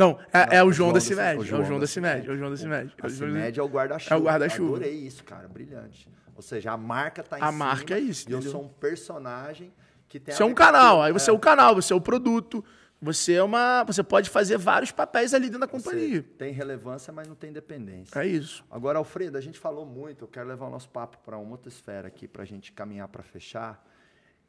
Não, é, é o João da CIMED. É o João da CIMED. É o João da CIMED. A CIMED é o guarda-chuva. É o guarda-chuva. Adorei isso, cara. Brilhante. Ou seja, a marca tá em A cima. marca é isso, E eu entendeu? sou um personagem que tem Você a é um canal, aí você é o canal, você é o produto, você é uma. Você pode fazer vários papéis ali dentro da Você companhia. tem relevância, mas não tem dependência. É isso. Agora, Alfredo, a gente falou muito, eu quero levar o nosso papo para uma outra esfera aqui, para a gente caminhar para fechar.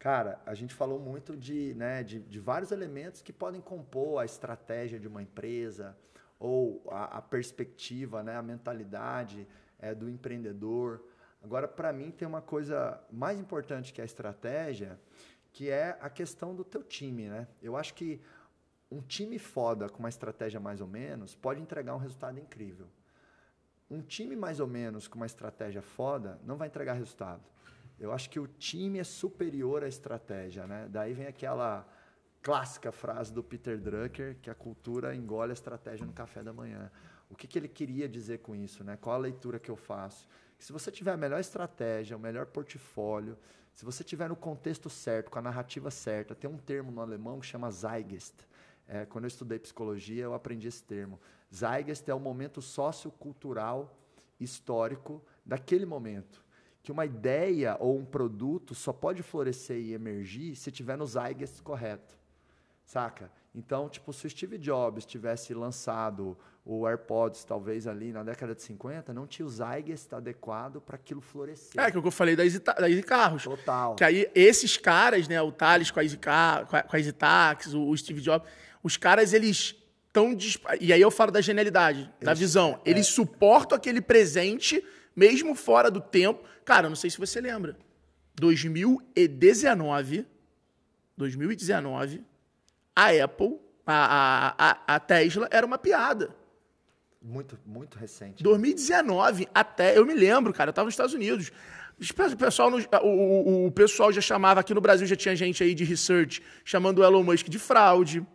Cara, a gente falou muito de, né, de, de vários elementos que podem compor a estratégia de uma empresa, ou a, a perspectiva, né, a mentalidade é, do empreendedor. Agora, para mim, tem uma coisa mais importante que a estratégia, que é a questão do teu time. Né? Eu acho que um time foda com uma estratégia mais ou menos pode entregar um resultado incrível. Um time mais ou menos com uma estratégia foda não vai entregar resultado. Eu acho que o time é superior à estratégia, né? Daí vem aquela clássica frase do Peter Drucker que a cultura engole a estratégia no café da manhã. O que, que ele queria dizer com isso, né? Qual a leitura que eu faço? Que se você tiver a melhor estratégia, o melhor portfólio, se você tiver no contexto certo, com a narrativa certa, tem um termo no alemão que chama Zeitgeist. É, quando eu estudei psicologia, eu aprendi esse termo. Zeitgeist é o momento sociocultural histórico daquele momento. Que uma ideia ou um produto só pode florescer e emergir se tiver no Zeitgeist correto. Saca? Então, tipo, se o Steve Jobs tivesse lançado o AirPods, talvez ali na década de 50, não tinha o Zeitgeist adequado para aquilo florescer. É, que é o que eu falei da Easy, da Easy Carros. Total. Que aí, esses caras, né, o Thales com a Easy, Car, com a, Easy Tax, o, Steve Jobs, os caras, eles estão... E aí eu falo da genialidade, da Eles- visão. Eles suportam aquele presente, mesmo fora do tempo. Cara, não sei se você lembra. 2019, 2019, a Apple, a, a, a, Tesla era uma piada. Muito, muito recente. 2019, até, eu me lembro, cara, eu tava nos Estados Unidos. O pessoal, o- o pessoal já chamava, aqui no Brasil já tinha gente aí de research, chamando o Elon Musk de fraude,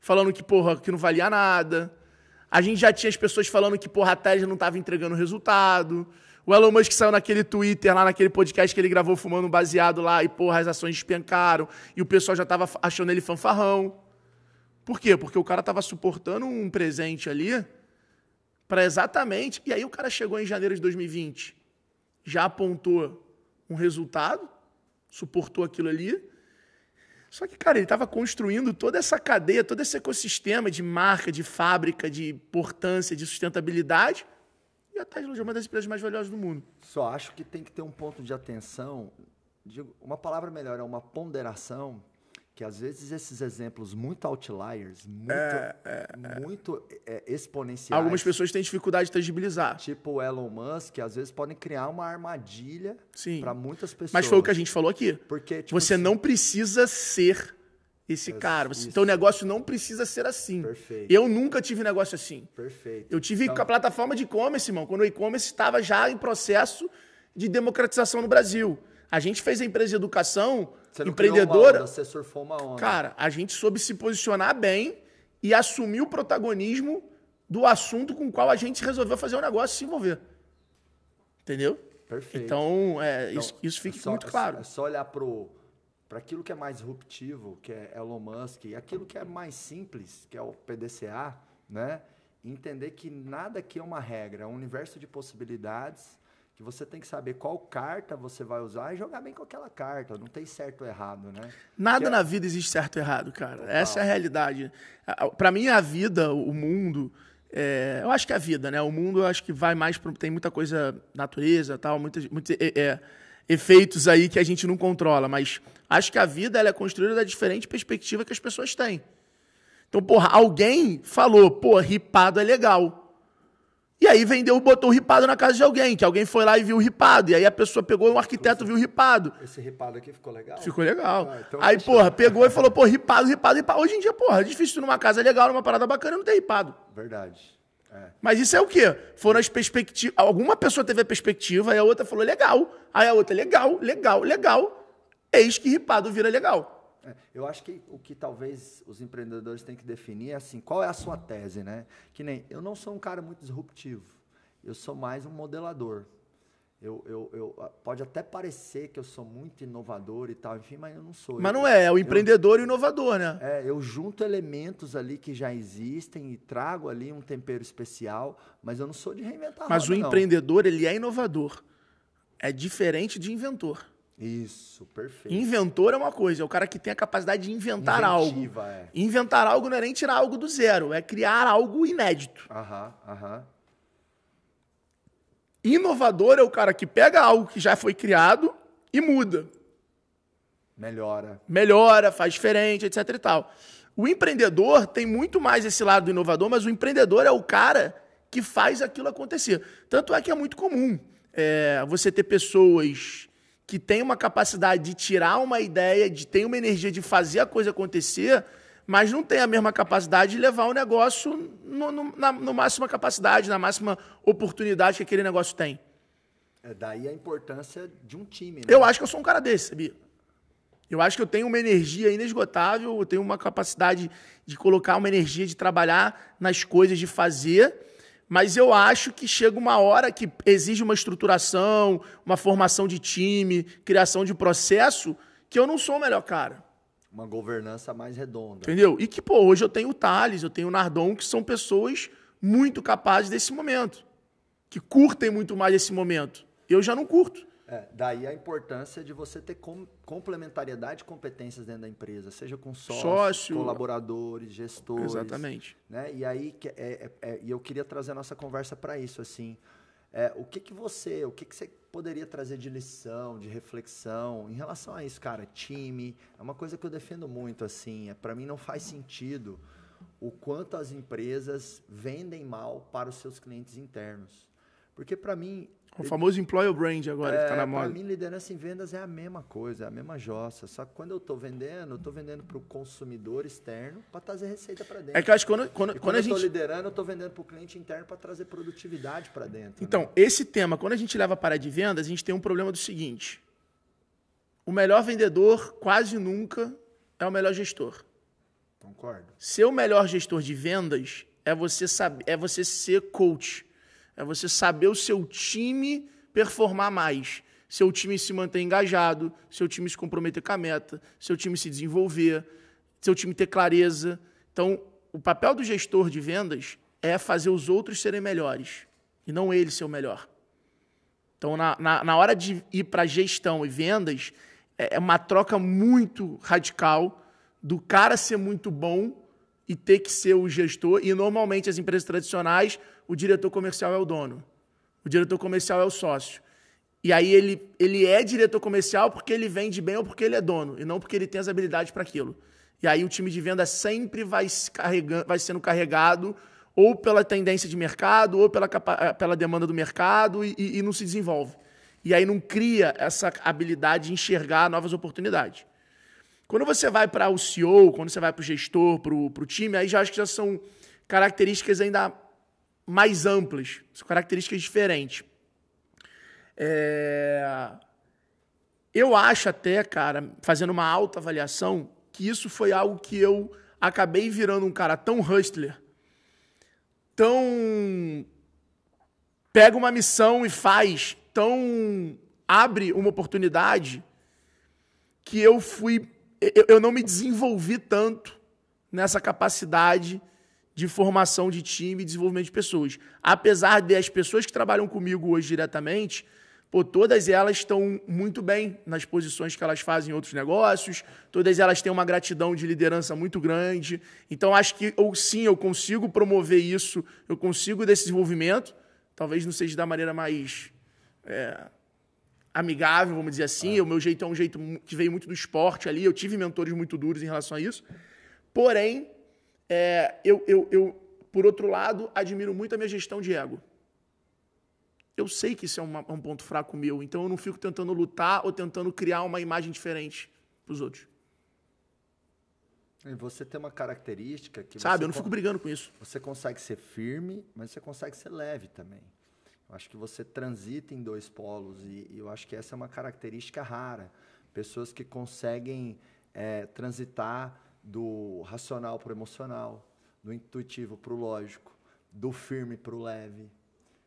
falando que, porra, que não valia nada. A gente já tinha as pessoas falando que, porra, a Tesla não tava entregando resultado. O Elon Musk saiu naquele Twitter, lá naquele podcast que ele gravou fumando um baseado lá, e, porra, as ações despencaram, e o pessoal já tava achando ele fanfarrão. Por quê? Porque o cara tava suportando um presente ali para exatamente. E aí o cara chegou em janeiro de 2020, já apontou um resultado, suportou aquilo ali. Só que, cara, ele estava construindo toda essa cadeia, todo esse ecossistema de marca, de fábrica, de importância, de sustentabilidade. E a Tesla é uma das empresas mais valiosas do mundo. Só acho que tem que ter um ponto de atenção. digo, uma palavra melhor é uma ponderação, que às vezes esses exemplos muito outliers, muito, muito é, exponenciais. Algumas pessoas têm dificuldade de tangibilizar. Tipo o Elon Musk, às vezes podem criar uma armadilha para muitas pessoas. Mas foi o que a gente falou aqui. Porque, tipo Você assim, não precisa ser esse cara. Você, isso. teu negócio não precisa ser assim. Perfeito. Eu nunca tive negócio assim. Perfeito. Eu tive Então, com a plataforma de e-commerce, irmão, quando o e-commerce estava já em processo de democratização no Brasil. A gente fez a empresa de educação você empreendedora. onda, você surfou uma onda. Cara, a gente soube se posicionar bem e assumir o protagonismo do assunto com o qual a gente resolveu fazer o negócio e se envolver. Entendeu? Perfeito. Então, é, Então, isso, isso fica é só- muito claro. É só olhar para aquilo que é mais disruptivo, que é Elon Musk, e aquilo que é mais simples, que é o PDCA, né? Entender que nada aqui é uma regra, é um universo de possibilidades que você tem que saber qual carta você vai usar e jogar bem com aquela carta. Não tem certo ou errado, né? Nada Que é- na vida existe certo ou errado, cara. Essa é a realidade. A- a- Pra mim, a vida, o mundo. é, eu acho que a vida, né? O mundo, eu acho que vai mais. Pro, tem muita coisa, natureza tal, muitos, é, é, efeitos aí que a gente não controla. Mas acho que a vida ela é construída da diferente perspectiva que as pessoas têm. Então, porra, alguém falou, pô, ripado é legal. E aí vendeu, botou o ripado na casa de alguém, que alguém foi lá e viu o ripado. E aí a pessoa pegou, um arquiteto viu o ripado. Esse ripado aqui ficou legal? Ficou legal. Ah, então aí, porra, pegou e falou, pô, ripado, ripado, ripado. Hoje em dia, porra, é difícil numa casa legal, numa parada bacana, não ter ripado. Verdade. Mas isso é o quê? Foram as perspectivas. Alguma pessoa teve a perspectiva, aí a outra falou legal. Aí a outra, legal, legal, legal. Eis que ripado vira legal. É, eu acho que o que talvez os empreendedores têm que definir é assim, qual é a sua tese, né? Que nem, eu não sou um cara muito disruptivo, eu sou mais um modelador. Eu, eu, eu, pode até parecer que eu sou muito inovador e tal, enfim, mas eu não sou. Mas eu, não é, é o empreendedor eu, e o inovador, né? É, eu junto elementos ali que já existem e trago ali um tempero especial, mas eu não sou de reinventar Mas roda, o não. empreendedor, ele é inovador. É diferente de inventor. Isso, perfeito. Inventor é uma coisa, é o cara que tem a capacidade de inventar Inventiva, algo. É. Inventar algo não é nem tirar algo do zero, é criar algo inédito. Aham, aham. Inovador é o cara que pega algo que já foi criado e muda. Melhora. Melhora, faz diferente, etc e tal. O empreendedor tem muito mais esse lado do inovador, mas o empreendedor é o cara que faz aquilo acontecer. Tanto é que é muito comum é, você ter pessoas que têm uma capacidade de tirar uma ideia, de ter uma energia de fazer a coisa acontecer, mas não tem a mesma capacidade de levar o negócio no, no, na no máxima capacidade, na máxima oportunidade que aquele negócio tem. É daí a importância de um time, né? Eu acho que eu sou um cara desse, sabia? Eu acho que eu tenho uma energia inesgotável, eu tenho uma capacidade de colocar uma energia de trabalhar nas coisas, de fazer, mas eu acho que chega uma hora que exige uma estruturação, uma formação de time, criação de processo, que eu não sou o melhor cara. Uma governança mais redonda. Entendeu? E que, pô, hoje eu tenho o Thales, eu tenho o Nardon, que são pessoas muito capazes desse momento, que curtem muito mais esse momento. Eu já não curto. É, daí a importância de você ter com, complementariedade de competências dentro da empresa, seja com sócios, Sócio. colaboradores, gestores. Exatamente. Né? E aí é, é, é, e eu queria trazer a nossa conversa para isso, assim. É, o que, que você, o que, que você poderia trazer de lição, de reflexão em relação a isso, cara? Time é uma coisa que eu defendo muito, assim. É, para mim não faz sentido o quanto as empresas vendem mal para os seus clientes internos, porque para mim O famoso employer brand agora, que tá na é, moda. Para mim, liderança em vendas é a mesma coisa, é a mesma jossa. Só que quando eu estou vendendo, eu estou vendendo para o consumidor externo para trazer receita para dentro. É que eu acho que quando, quando, quando quando a eu estou gente. liderando, eu estou vendendo para o cliente interno para trazer produtividade para dentro. Então, né? esse tema, quando a gente leva para de vendas, a gente tem um problema do seguinte: o melhor vendedor quase nunca é o melhor gestor. Concordo. Ser o melhor gestor de vendas é você saber, é você ser coach. É você saber o seu time performar mais. Seu time se manter engajado, seu time se comprometer com a meta, seu time se desenvolver, seu time ter clareza. Então, o papel do gestor de vendas é fazer os outros serem melhores e não ele ser o melhor. Então, na, na, na hora de ir para gestão e vendas, é é uma troca muito radical do cara ser muito bom e ter que ser o gestor. E normalmente as empresas tradicionais, o diretor comercial é o dono. O diretor comercial é o sócio. E aí ele, ele é diretor comercial porque ele vende bem ou porque ele é dono, e não porque ele tem as habilidades para aquilo. E aí o time de venda sempre vai, se carregando, vai sendo carregado ou pela tendência de mercado, ou pela, capa- pela demanda do mercado, e, e- e não se desenvolve. E aí não cria essa habilidade de enxergar novas oportunidades. Quando você vai para o CEO, quando você vai para o gestor, para o time, aí já acho que já são características ainda mais amplas, são características diferentes. É, Eu acho até, cara, fazendo uma autoavaliação, que isso foi algo que eu acabei virando um cara tão hustler, tão pega uma missão e faz, tão abre uma oportunidade que eu fui eu, eu não me desenvolvi tanto nessa capacidade de formação de time e desenvolvimento de pessoas. Apesar de as pessoas que trabalham comigo hoje diretamente, pô, todas elas estão muito bem nas posições que elas fazem em outros negócios, todas elas têm uma gratidão de liderança muito grande. Então, acho que ou sim, eu consigo promover isso, eu consigo desse desenvolvimento, talvez não seja da maneira mais é, amigável, vamos dizer assim. O meu jeito é um jeito que veio muito do esporte ali. Eu tive mentores muito duros em relação a isso. Porém, é, eu, eu, eu, por outro lado, admiro muito a minha gestão de ego. Eu sei que isso é uma- um ponto fraco meu, então eu não fico tentando lutar ou tentando criar uma imagem diferente para os outros. E você tem uma característica que Sabe, você eu não fico brigando com isso. Você consegue ser firme, mas você consegue ser leve também. Eu acho que você transita em dois polos e, e eu acho que essa é uma característica rara. Pessoas que conseguem eh, transitar do racional para o emocional, do intuitivo para o lógico, do firme para o leve.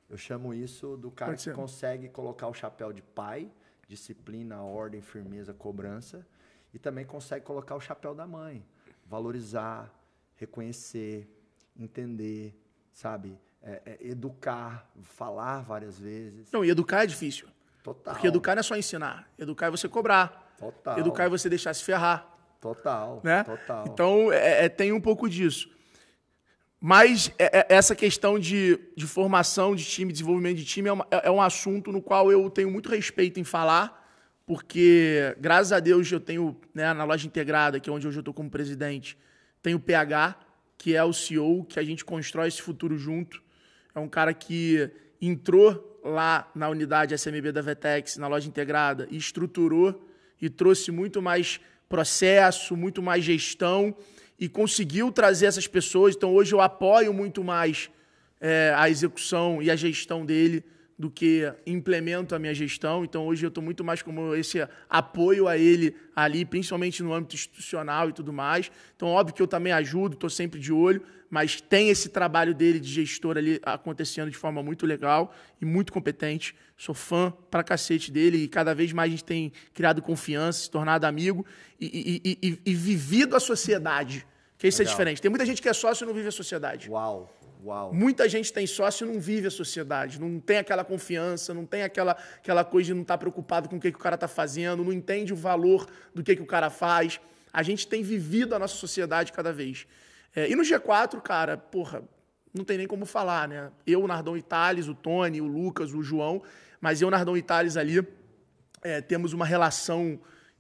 Eu chamo isso do cara que consegue colocar o chapéu de pai, disciplina, ordem, firmeza, cobrança, e também consegue colocar o chapéu da mãe, valorizar, reconhecer, entender, sabe, É, é, educar, falar várias vezes. Não, e educar é difícil. Total. Porque educar não é só ensinar. Educar é você cobrar. Total. Educar é você deixar se ferrar. Total. né? Total. Então, é, é, tem um pouco disso. Mas é- é- essa questão de, de formação de time, desenvolvimento de time, é, uma- é um assunto no qual eu tenho muito respeito em falar, porque, graças a Deus, eu tenho, né, na loja integrada, que é onde hoje eu estou como presidente, tem o PH, que é o CEO, que a gente constrói esse futuro junto. É um cara que entrou lá na unidade SMB da Vetex, na loja integrada, e estruturou e trouxe muito mais processo, muito mais gestão e conseguiu trazer essas pessoas. Então hoje eu apoio muito mais é, a execução e a gestão dele do que implemento a minha gestão. Então hoje eu estou muito mais como esse apoio a ele ali, principalmente no âmbito institucional e tudo mais. Então óbvio que eu também ajudo, estou sempre de olho, mas tem esse trabalho dele de gestor ali acontecendo de forma muito legal e muito competente. Sou fã pra cacete dele e cada vez mais a gente tem criado confiança, se tornado amigo e, e- e- e- vivido a sociedade. Que isso é Legal. diferente. Tem muita gente que é sócio e não vive a sociedade. Uau, uau. Muita gente tem sócio e não vive a sociedade, não tem aquela confiança, não tem aquela, aquela coisa de não estar preocupado com o que, que o cara está fazendo, não entende o valor do que, que o cara faz. A gente tem vivido a nossa sociedade cada vez. É, e no G4, cara, porra, não tem nem como falar, né? Eu, o Nardão Itales, o Tony, o Lucas, o João, mas eu, o Nardão Itales ali, é, temos uma relação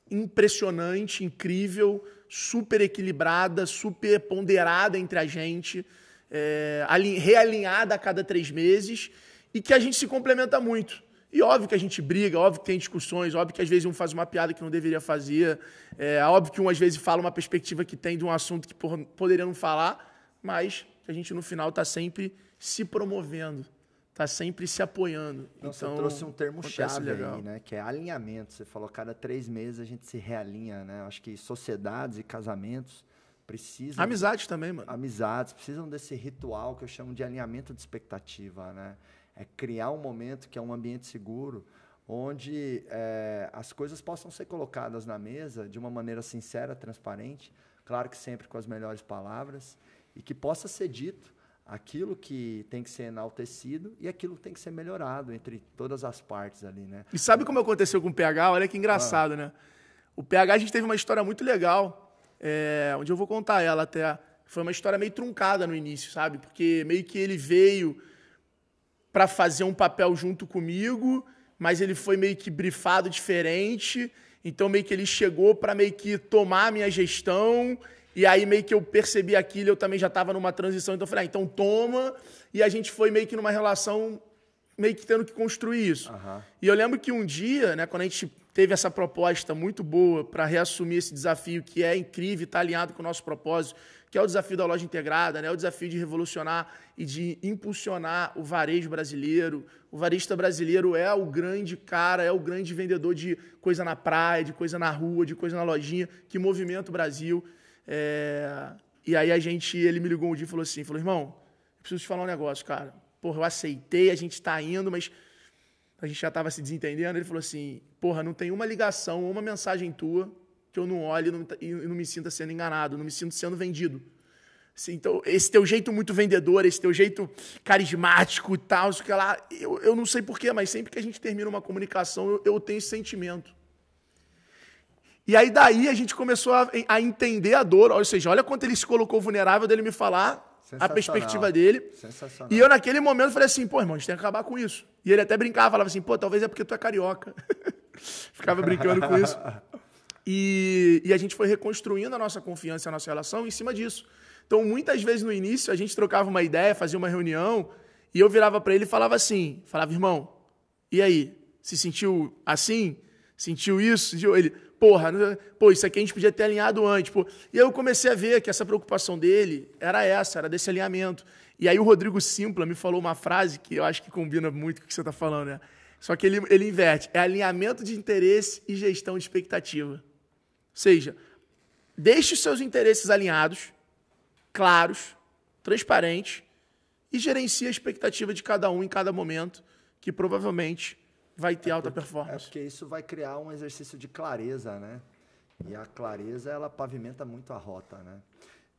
impressionante, incrível, super equilibrada, super ponderada entre a gente, é, ali- realinhada a cada três meses e que a gente se complementa muito. E óbvio que a gente briga, óbvio que tem discussões, óbvio que às vezes um faz uma piada que não deveria fazer, é óbvio que um às vezes fala uma perspectiva que tem de um assunto que porra, poderia não falar, mas que a gente no final está sempre se promovendo, está sempre se apoiando. Então, você trouxe um acontece termo-chave legal. aí, né? Que é alinhamento. Você falou, cada três meses a gente se realinha, né? Acho que sociedades e casamentos precisam... Amizade também, mano. amizades precisam desse ritual que eu chamo de alinhamento de expectativa, né? É criar um momento que é um ambiente seguro, onde é, as coisas possam ser colocadas na mesa de uma maneira sincera, transparente, claro que sempre com as melhores palavras, e que possa ser dito aquilo que tem que ser enaltecido e aquilo que tem que ser melhorado entre todas as partes ali, né? E sabe como aconteceu com o PH? Olha que engraçado, né? O PH, a gente teve uma história muito legal, é, onde eu vou contar ela até. Foi uma história meio truncada no início, sabe? Porque meio que ele veio para fazer um papel junto comigo, mas ele foi meio que brifado diferente. Então meio que ele chegou para meio que tomar a minha gestão. E aí meio que eu percebi aquilo, eu também já estava numa transição, então eu falei, ah, então toma. E a gente foi meio que numa relação meio que tendo que construir isso. Aham. E eu lembro que um dia, né, quando a gente teve essa proposta muito boa para reassumir esse desafio que é incrível, está alinhado com o nosso propósito, que é o desafio da loja integrada, né, o desafio de revolucionar e de impulsionar o varejo brasileiro. O varejista brasileiro é o grande cara, é o grande vendedor de coisa na praia, de coisa na rua, de coisa na lojinha, que movimenta o Brasil. É, E aí a gente, ele me ligou um dia e falou assim, falou, irmão, preciso te falar um negócio, cara. Porra, eu aceitei, a gente tá indo, mas a gente já tava se desentendendo. Ele falou assim, porra, não tem uma ligação, uma mensagem tua que eu não olhe e não, e não me sinta sendo enganado, não me sinto sendo vendido. Assim, então, esse teu jeito muito vendedor, esse teu jeito carismático e tal, isso que lá, eu, eu não sei porquê, mas sempre que a gente termina uma comunicação, eu, eu tenho esse sentimento. E aí daí a gente começou a, a entender a dor, ou seja, olha quanto ele se colocou vulnerável dele me falar a perspectiva dele. E eu naquele momento falei assim, pô, irmão, a gente tem que acabar com isso. E ele até brincava, falava assim, pô, talvez é porque tu é carioca. Ficava brincando com isso. E, e a gente foi reconstruindo a nossa confiança a nossa relação em cima disso. Então, muitas vezes no início, a gente trocava uma ideia, fazia uma reunião, e eu virava para ele e falava assim, falava, irmão, e aí, se sentiu assim? Sentiu isso? Sentiu ele, porra, pô, isso aqui a gente podia ter alinhado antes. Pô. E aí eu comecei a ver que essa preocupação dele era essa, era desse alinhamento. E aí o Rodrigo Simpla me falou uma frase que eu acho que combina muito com o que você está falando, né? Só que ele, ele inverte. É alinhamento de interesse e gestão de expectativa. Ou seja, deixe os seus interesses alinhados, claros, transparentes, e gerencie a expectativa de cada um em cada momento, que provavelmente vai ter é alta porque, performance. É porque isso vai criar um exercício de clareza, né? E a clareza, ela pavimenta muito a rota, né?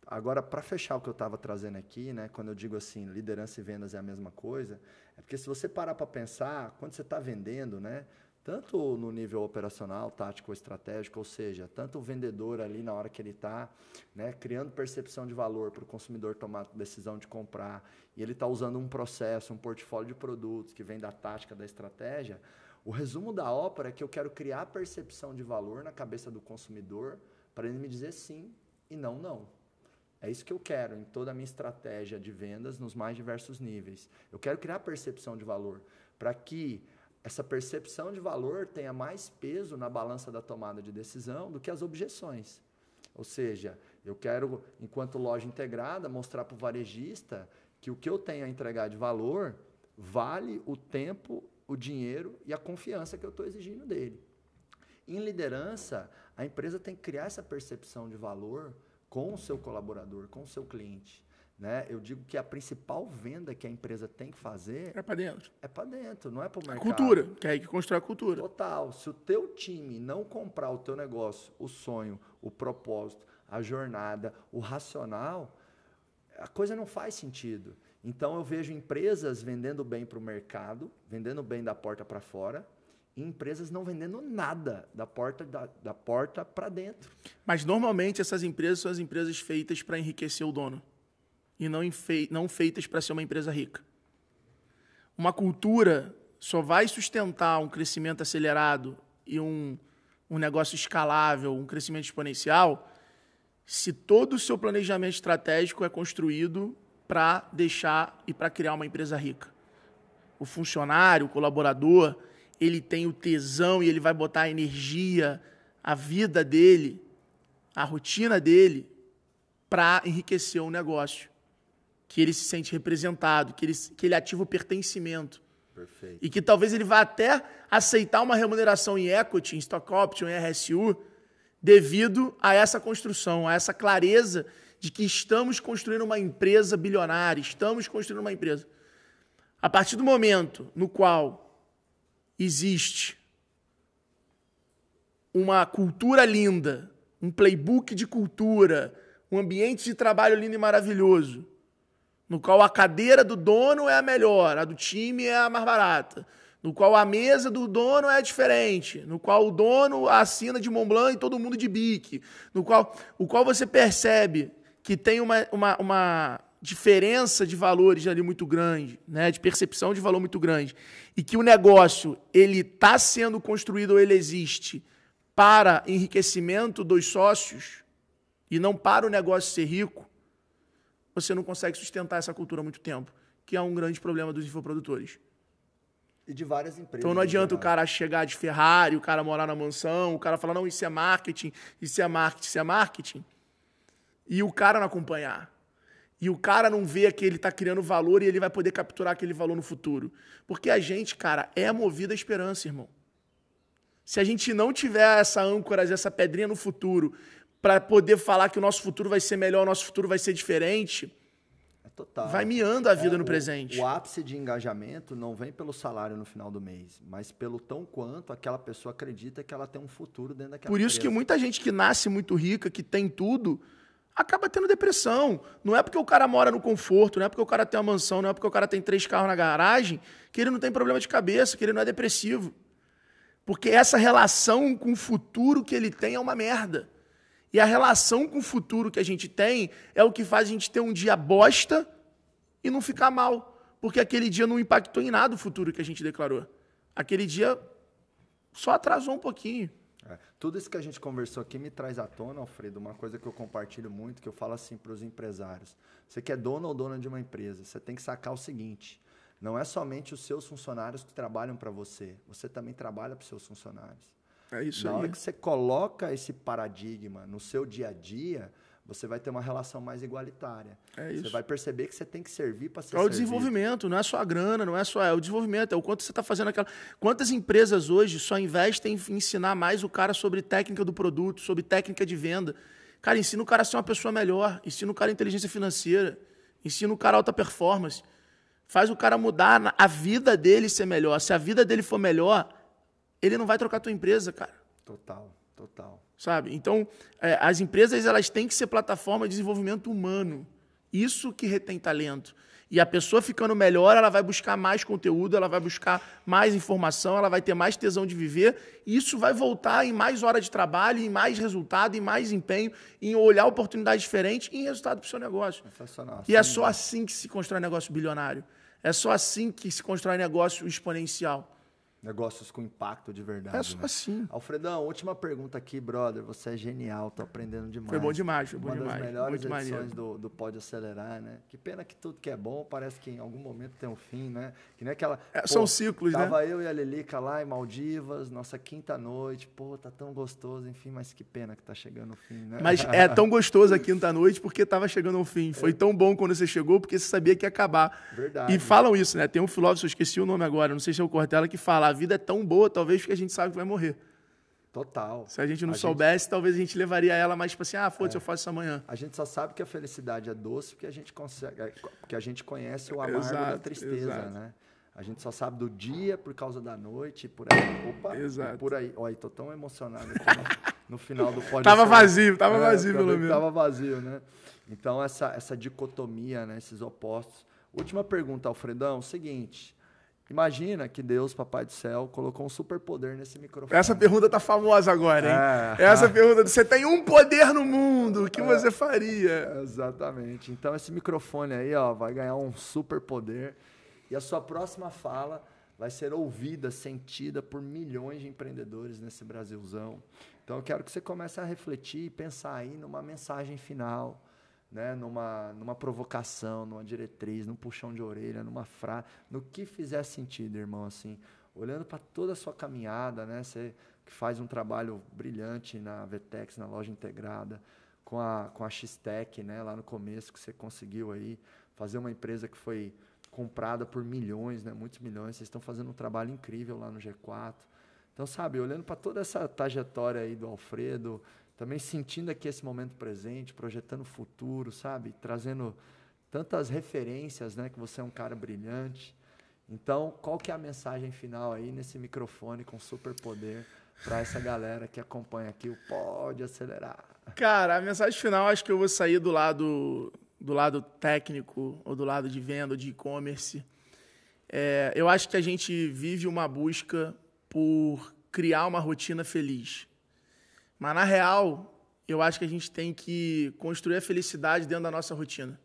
Agora, para fechar o que eu estava trazendo aqui, né, quando eu digo assim, liderança e vendas é a mesma coisa, é porque se você parar para pensar, quando você está vendendo, né, tanto no nível operacional, tático estratégico, ou seja, tanto o vendedor ali na hora que ele está né, criando percepção de valor para o consumidor tomar decisão de comprar, e ele está usando um processo, um portfólio de produtos que vem da tática, da estratégia, o resumo da ópera é que eu quero criar percepção de valor na cabeça do consumidor para ele me dizer sim e não não. É isso que eu quero em toda a minha estratégia de vendas nos mais diversos níveis. Eu quero criar percepção de valor para que essa percepção de valor tenha mais peso na balança da tomada de decisão do que as objeções. Ou seja, eu quero, enquanto loja integrada, mostrar para o varejista que o que eu tenho a entregar de valor vale o tempo, o dinheiro e a confiança que eu estou exigindo dele. Em liderança, a empresa tem que criar essa percepção de valor com o seu colaborador, com o seu cliente. Né? Eu digo que a principal venda que a empresa tem que fazer é para dentro. É para dentro, não é para o mercado. Cultura, que é aí que constrói a cultura. Total. Se o teu time não comprar o teu negócio, o sonho, o propósito, a jornada, o racional, a coisa não faz sentido. Então eu vejo empresas vendendo bem para o mercado, vendendo bem da porta para fora, e empresas não vendendo nada da porta da, da porta para dentro. Mas normalmente essas empresas são as empresas feitas para enriquecer o dono e não, não feitas para ser uma empresa rica. Uma cultura só vai sustentar um crescimento acelerado e um, um negócio escalável, um crescimento exponencial, se todo o seu planejamento estratégico é construído para deixar e para criar uma empresa rica. O funcionário, o colaborador, ele tem o tesão e ele vai botar a energia, a vida dele, a rotina dele para enriquecer o negócio. Que ele se sente representado, que ele, que ele ativa o pertencimento. Perfeito. E que talvez ele vá até aceitar uma remuneração em equity, em stock option, em RSU, devido a essa construção, a essa clareza de que estamos construindo uma empresa bilionária, estamos construindo uma empresa. A partir do momento no qual existe uma cultura linda, um playbook de cultura, um ambiente de trabalho lindo e maravilhoso, no qual a cadeira do dono é a melhor, a do time é a mais barata, no qual a mesa do dono é diferente, no qual o dono assina de Montblanc e todo mundo de bique, no qual, o qual você percebe que tem uma, uma, uma diferença de valores ali muito grande, né, de percepção de valor muito grande, e que o negócio ele está sendo construído ou ele existe para enriquecimento dos sócios e não para o negócio ser rico, você não consegue sustentar essa cultura há muito tempo, que é um grande problema dos infoprodutores. E de várias empresas. Então não adianta o cara chegar de Ferrari, o cara morar na mansão, o cara falar, não, isso é marketing, isso é marketing, isso é marketing, e o cara não acompanhar. E o cara não vê que ele está criando valor e ele vai poder capturar aquele valor no futuro. Porque a gente, cara, é movido à esperança, irmão. Se a gente não tiver essa âncora, essa pedrinha no futuro, para poder falar que o nosso futuro vai ser melhor, o nosso futuro vai ser diferente, é total. vai miando a vida é, no o, presente. O ápice de engajamento não vem pelo salário no final do mês, mas pelo tão quanto aquela pessoa acredita que ela tem um futuro dentro daquela Por isso empresa. que muita gente que nasce muito rica, que tem tudo, acaba tendo depressão. Não é porque o cara mora no conforto, não é porque o cara tem uma mansão, não é porque o cara tem três carros na garagem, que ele não tem problema de cabeça, que ele não é depressivo. Porque essa relação com o futuro que ele tem é uma merda. E a relação com o futuro que a gente tem é o que faz a gente ter um dia bosta e não ficar mal. Porque aquele dia não impactou em nada o futuro que a gente declarou. Aquele dia só atrasou um pouquinho. É. Tudo isso que a gente conversou aqui me traz à tona, Alfredo, uma coisa que eu compartilho muito, que eu falo assim para os empresários. Você que é dono ou dona de uma empresa, você tem que sacar o seguinte: não é somente os seus funcionários que trabalham para você, você também trabalha para os seus funcionários. É isso Na aí. hora que você coloca esse paradigma no seu dia a dia, você vai ter uma relação mais igualitária. É Você isso. vai perceber que você tem que servir para ser É o servido. desenvolvimento, não é só a grana, não é só é o desenvolvimento, é o quanto você está fazendo aquela. Quantas empresas hoje só investem em ensinar mais o cara sobre técnica do produto, sobre técnica de venda? Cara, ensina o cara a ser uma pessoa melhor, ensina o cara inteligência financeira, ensina o cara alta performance. Faz o cara mudar a vida dele ser melhor. Se a vida dele for melhor, ele não vai trocar a tua empresa, cara. Total, total. sabe? Então, é, as empresas elas têm que ser plataforma de desenvolvimento humano. Isso que retém talento. E a pessoa ficando melhor, ela vai buscar mais conteúdo, ela vai buscar mais informação, ela vai ter mais tesão de viver. E isso vai voltar em mais hora de trabalho, em mais resultado, em mais empenho, em olhar oportunidades diferentes e em resultado para o seu negócio. Sensacional. E é só assim que se constrói negócio bilionário. É só assim que se constrói negócio exponencial. Negócios com impacto de verdade. É só né? assim. Alfredão, última pergunta aqui, brother. Você é genial, tô aprendendo demais. Foi bom demais, foi bom Uma demais. das melhores edições maneiro. do, do Pode Acelerar, né? Que pena que tudo que é bom parece que em algum momento tem um fim, né? Que nem aquela. É, são ciclos, né? Tava eu e a Lelica lá em Maldivas, nossa quinta noite. Pô, tá tão gostoso, enfim, mas que pena que tá chegando o fim, né? Mas é tão gostoso a quinta-noite porque estava chegando ao fim. Foi tão bom quando você chegou porque você sabia que ia acabar. Verdade. E falam isso, né? Tem um filósofo, eu esqueci o nome agora, não sei se é o Cortella, que fala: a vida é tão boa, talvez porque a gente sabe que vai morrer. Total. Se a gente não A gente- soubesse, talvez a gente levaria ela mais tipo assim: ah, foda-se, eu faço isso amanhã. A gente só sabe que a felicidade é doce porque a gente consegue, é, porque a gente conhece o amargo da Exato, tristeza, exato. né? A gente só sabe do dia por causa da noite, e por aí. Opa, Exato. por aí. Olha, tô tão emocionado aqui no, no final do podcast. Tava vazio, tava vazio, acabei pelo menos. Tava vazio, né? Então, essa, essa dicotomia, né? esses opostos. Última pergunta, Alfredão, seguinte. Imagina que Deus, Papai do Céu, colocou um superpoder nesse microfone. Essa pergunta tá famosa agora, hein? É. Essa pergunta: você tem um poder no mundo, o que você faria? Exatamente. Então esse microfone aí, ó, vai ganhar um super poder e a sua próxima fala vai ser ouvida, sentida por milhões de empreendedores nesse Brasilzão. Então eu quero que você comece a refletir e pensar aí numa mensagem final, né, numa numa provocação, numa diretriz, num puxão de orelha, numa frase, no que fizer sentido, irmão, assim, olhando para toda a sua caminhada, né, você que faz um trabalho brilhante na Vetex, na loja integrada, com a, com a X-Tech, né, lá no começo, que você conseguiu aí fazer uma empresa que foi comprada por milhões, né, muitos milhões. Vocês estão fazendo um trabalho incrível lá no G4. Então, sabe, olhando para toda essa trajetória aí do Alfredo, também sentindo aqui esse momento presente, projetando o futuro, sabe, trazendo tantas referências, né, que você é um cara brilhante. Então, qual que é a mensagem final aí nesse microfone com superpoder para essa galera que acompanha aqui o Pode Acelerar? Cara, a mensagem final acho que eu vou sair do lado do lado técnico ou do lado de venda, de e-commerce. É, eu acho que a gente vive uma busca por criar uma rotina feliz. Mas na real, eu acho que a gente tem que construir a felicidade dentro da nossa rotina.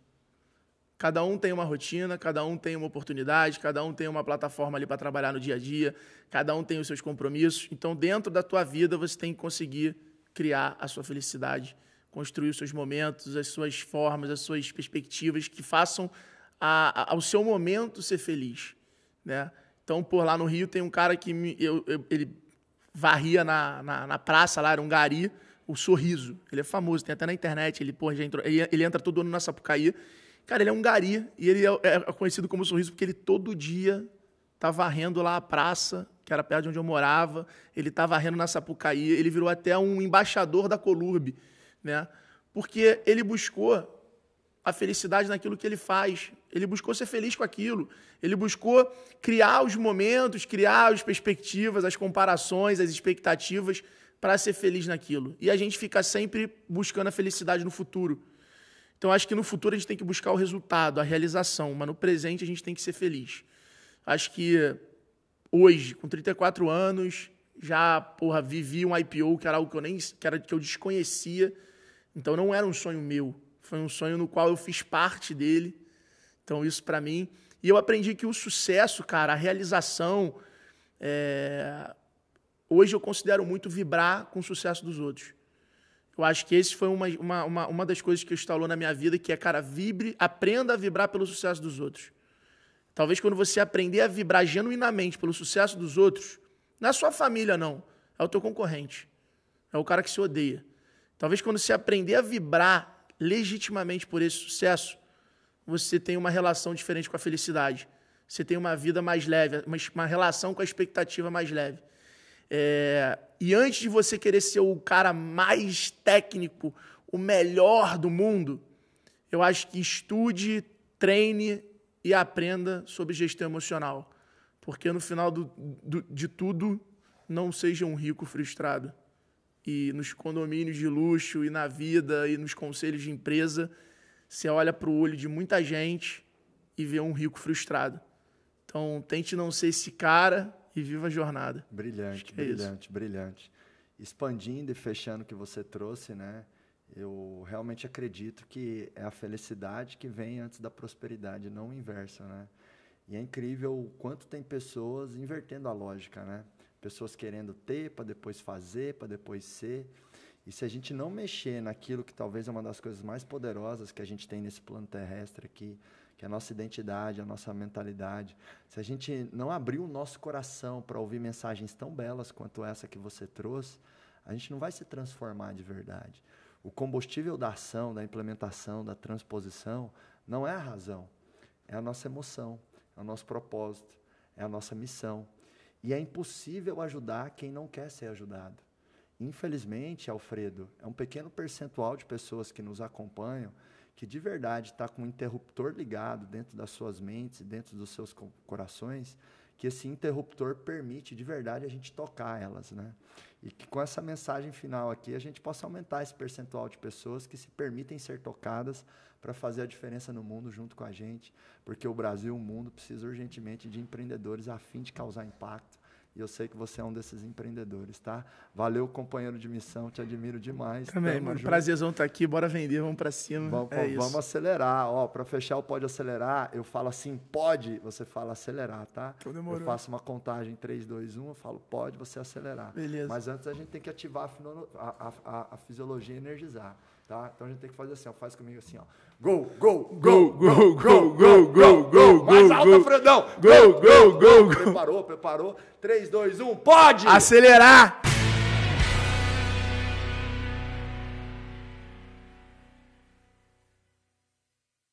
Cada um tem uma rotina, cada um tem uma oportunidade, cada um tem uma plataforma ali para trabalhar no dia a dia, cada um tem os seus compromissos. Então, dentro da tua vida, você tem que conseguir criar a sua felicidade, construir os seus momentos, as suas formas, as suas perspectivas que façam a, a, ao seu momento ser feliz, né? Então, por lá no Rio tem um cara que me, eu, eu- ele varria na, na, na praça lá, era um gari, o Sorriso. Ele é famoso, tem até na internet, ele, porra, já entrou, ele, ele entra todo ano na Sapucaí. Cara, ele é um gari e ele é, é conhecido como Sorriso porque ele todo dia tá varrendo lá a praça, que era perto de onde eu morava, ele tá varrendo na Sapucaí, ele virou até um embaixador da Colurbe, né? Porque ele buscou a felicidade naquilo que ele faz. Ele buscou ser feliz com aquilo. Ele buscou criar os momentos, criar as perspectivas, as comparações, as expectativas para ser feliz naquilo. E a gente fica sempre buscando a felicidade no futuro. Então acho que no futuro a gente tem que buscar o resultado, a realização, mas no presente a gente tem que ser feliz. Acho que hoje, com 34 anos, já, porra, vivi um IPO que era algo que eu nem que era que eu desconhecia. Então não era um sonho meu, foi um sonho no qual eu fiz parte dele. Então isso para mim, e eu aprendi que o sucesso, cara, a realização, é, hoje eu considero muito vibrar com o sucesso dos outros. Eu acho que esse foi uma, uma, uma, uma das coisas que instalou na minha vida, que é, cara, vibre, aprenda a vibrar pelo sucesso dos outros. Talvez quando você aprender a vibrar genuinamente pelo sucesso dos outros, não é sua família, não. é o teu concorrente. É o cara que se odeia. Talvez quando você aprender a vibrar legitimamente por esse sucesso, você tenha uma relação diferente com a felicidade. Você tem uma vida mais leve, uma, uma relação com a expectativa mais leve. É, e antes de você querer ser o cara mais técnico, o melhor do mundo, eu acho que estude, treine e aprenda sobre gestão emocional. Porque no final do, do, de tudo, não seja um rico frustrado. E nos condomínios de luxo, e na vida, e nos conselhos de empresa, você olha para o olho de muita gente e vê um rico frustrado. Então, tente não ser esse cara e viva a jornada. Brilhante, é brilhante, isso. brilhante. Expandindo e fechando o que você trouxe, né? Eu realmente acredito que é a felicidade que vem antes da prosperidade, não o inverso, né? E é incrível o quanto tem pessoas invertendo a lógica, né? Pessoas querendo ter para depois fazer, para depois ser. E se a gente não mexer naquilo que talvez é uma das coisas mais poderosas que a gente tem nesse plano terrestre aqui, que é a nossa identidade, a nossa mentalidade, se a gente não abrir o nosso coração para ouvir mensagens tão belas quanto essa que você trouxe, a gente não vai se transformar de verdade. O combustível da ação, da implementação, da transposição, não é a razão, é a nossa emoção, é o nosso propósito, é a nossa missão. E é impossível ajudar quem não quer ser ajudado. Infelizmente, Alfredo, é um pequeno percentual de pessoas que nos acompanham que de verdade está com um interruptor ligado dentro das suas mentes, dentro dos seus corações, que esse interruptor permite de verdade a gente tocar elas, né? E que com essa mensagem final aqui a gente possa aumentar esse percentual de pessoas que se permitem ser tocadas para fazer a diferença no mundo junto com a gente, porque o Brasil, o mundo precisa urgentemente de empreendedores a fim de causar impacto e eu sei que você é um desses empreendedores, tá? Valeu, companheiro de missão, te admiro demais. Também, Tamo mano. Junto. Prazerzão estar tá aqui, bora vender, vamos para cima. Vamos, é vamos acelerar. Ó, para fechar o pode acelerar, eu falo assim, pode, você fala acelerar, tá? Então demorou. Eu faço uma contagem 3, 2, 1, eu falo pode, você acelerar. Beleza. Mas antes a gente tem que ativar a, a, a, a fisiologia e energizar. Tá? Então a gente tem que fazer assim, ó. Faz comigo assim, ó. Go, go, go, go, go, go, go, go, Mais alto, Fredão. Go, go, go, go. Preparou, preparou. 3, 2, 1, pode! Acelerar!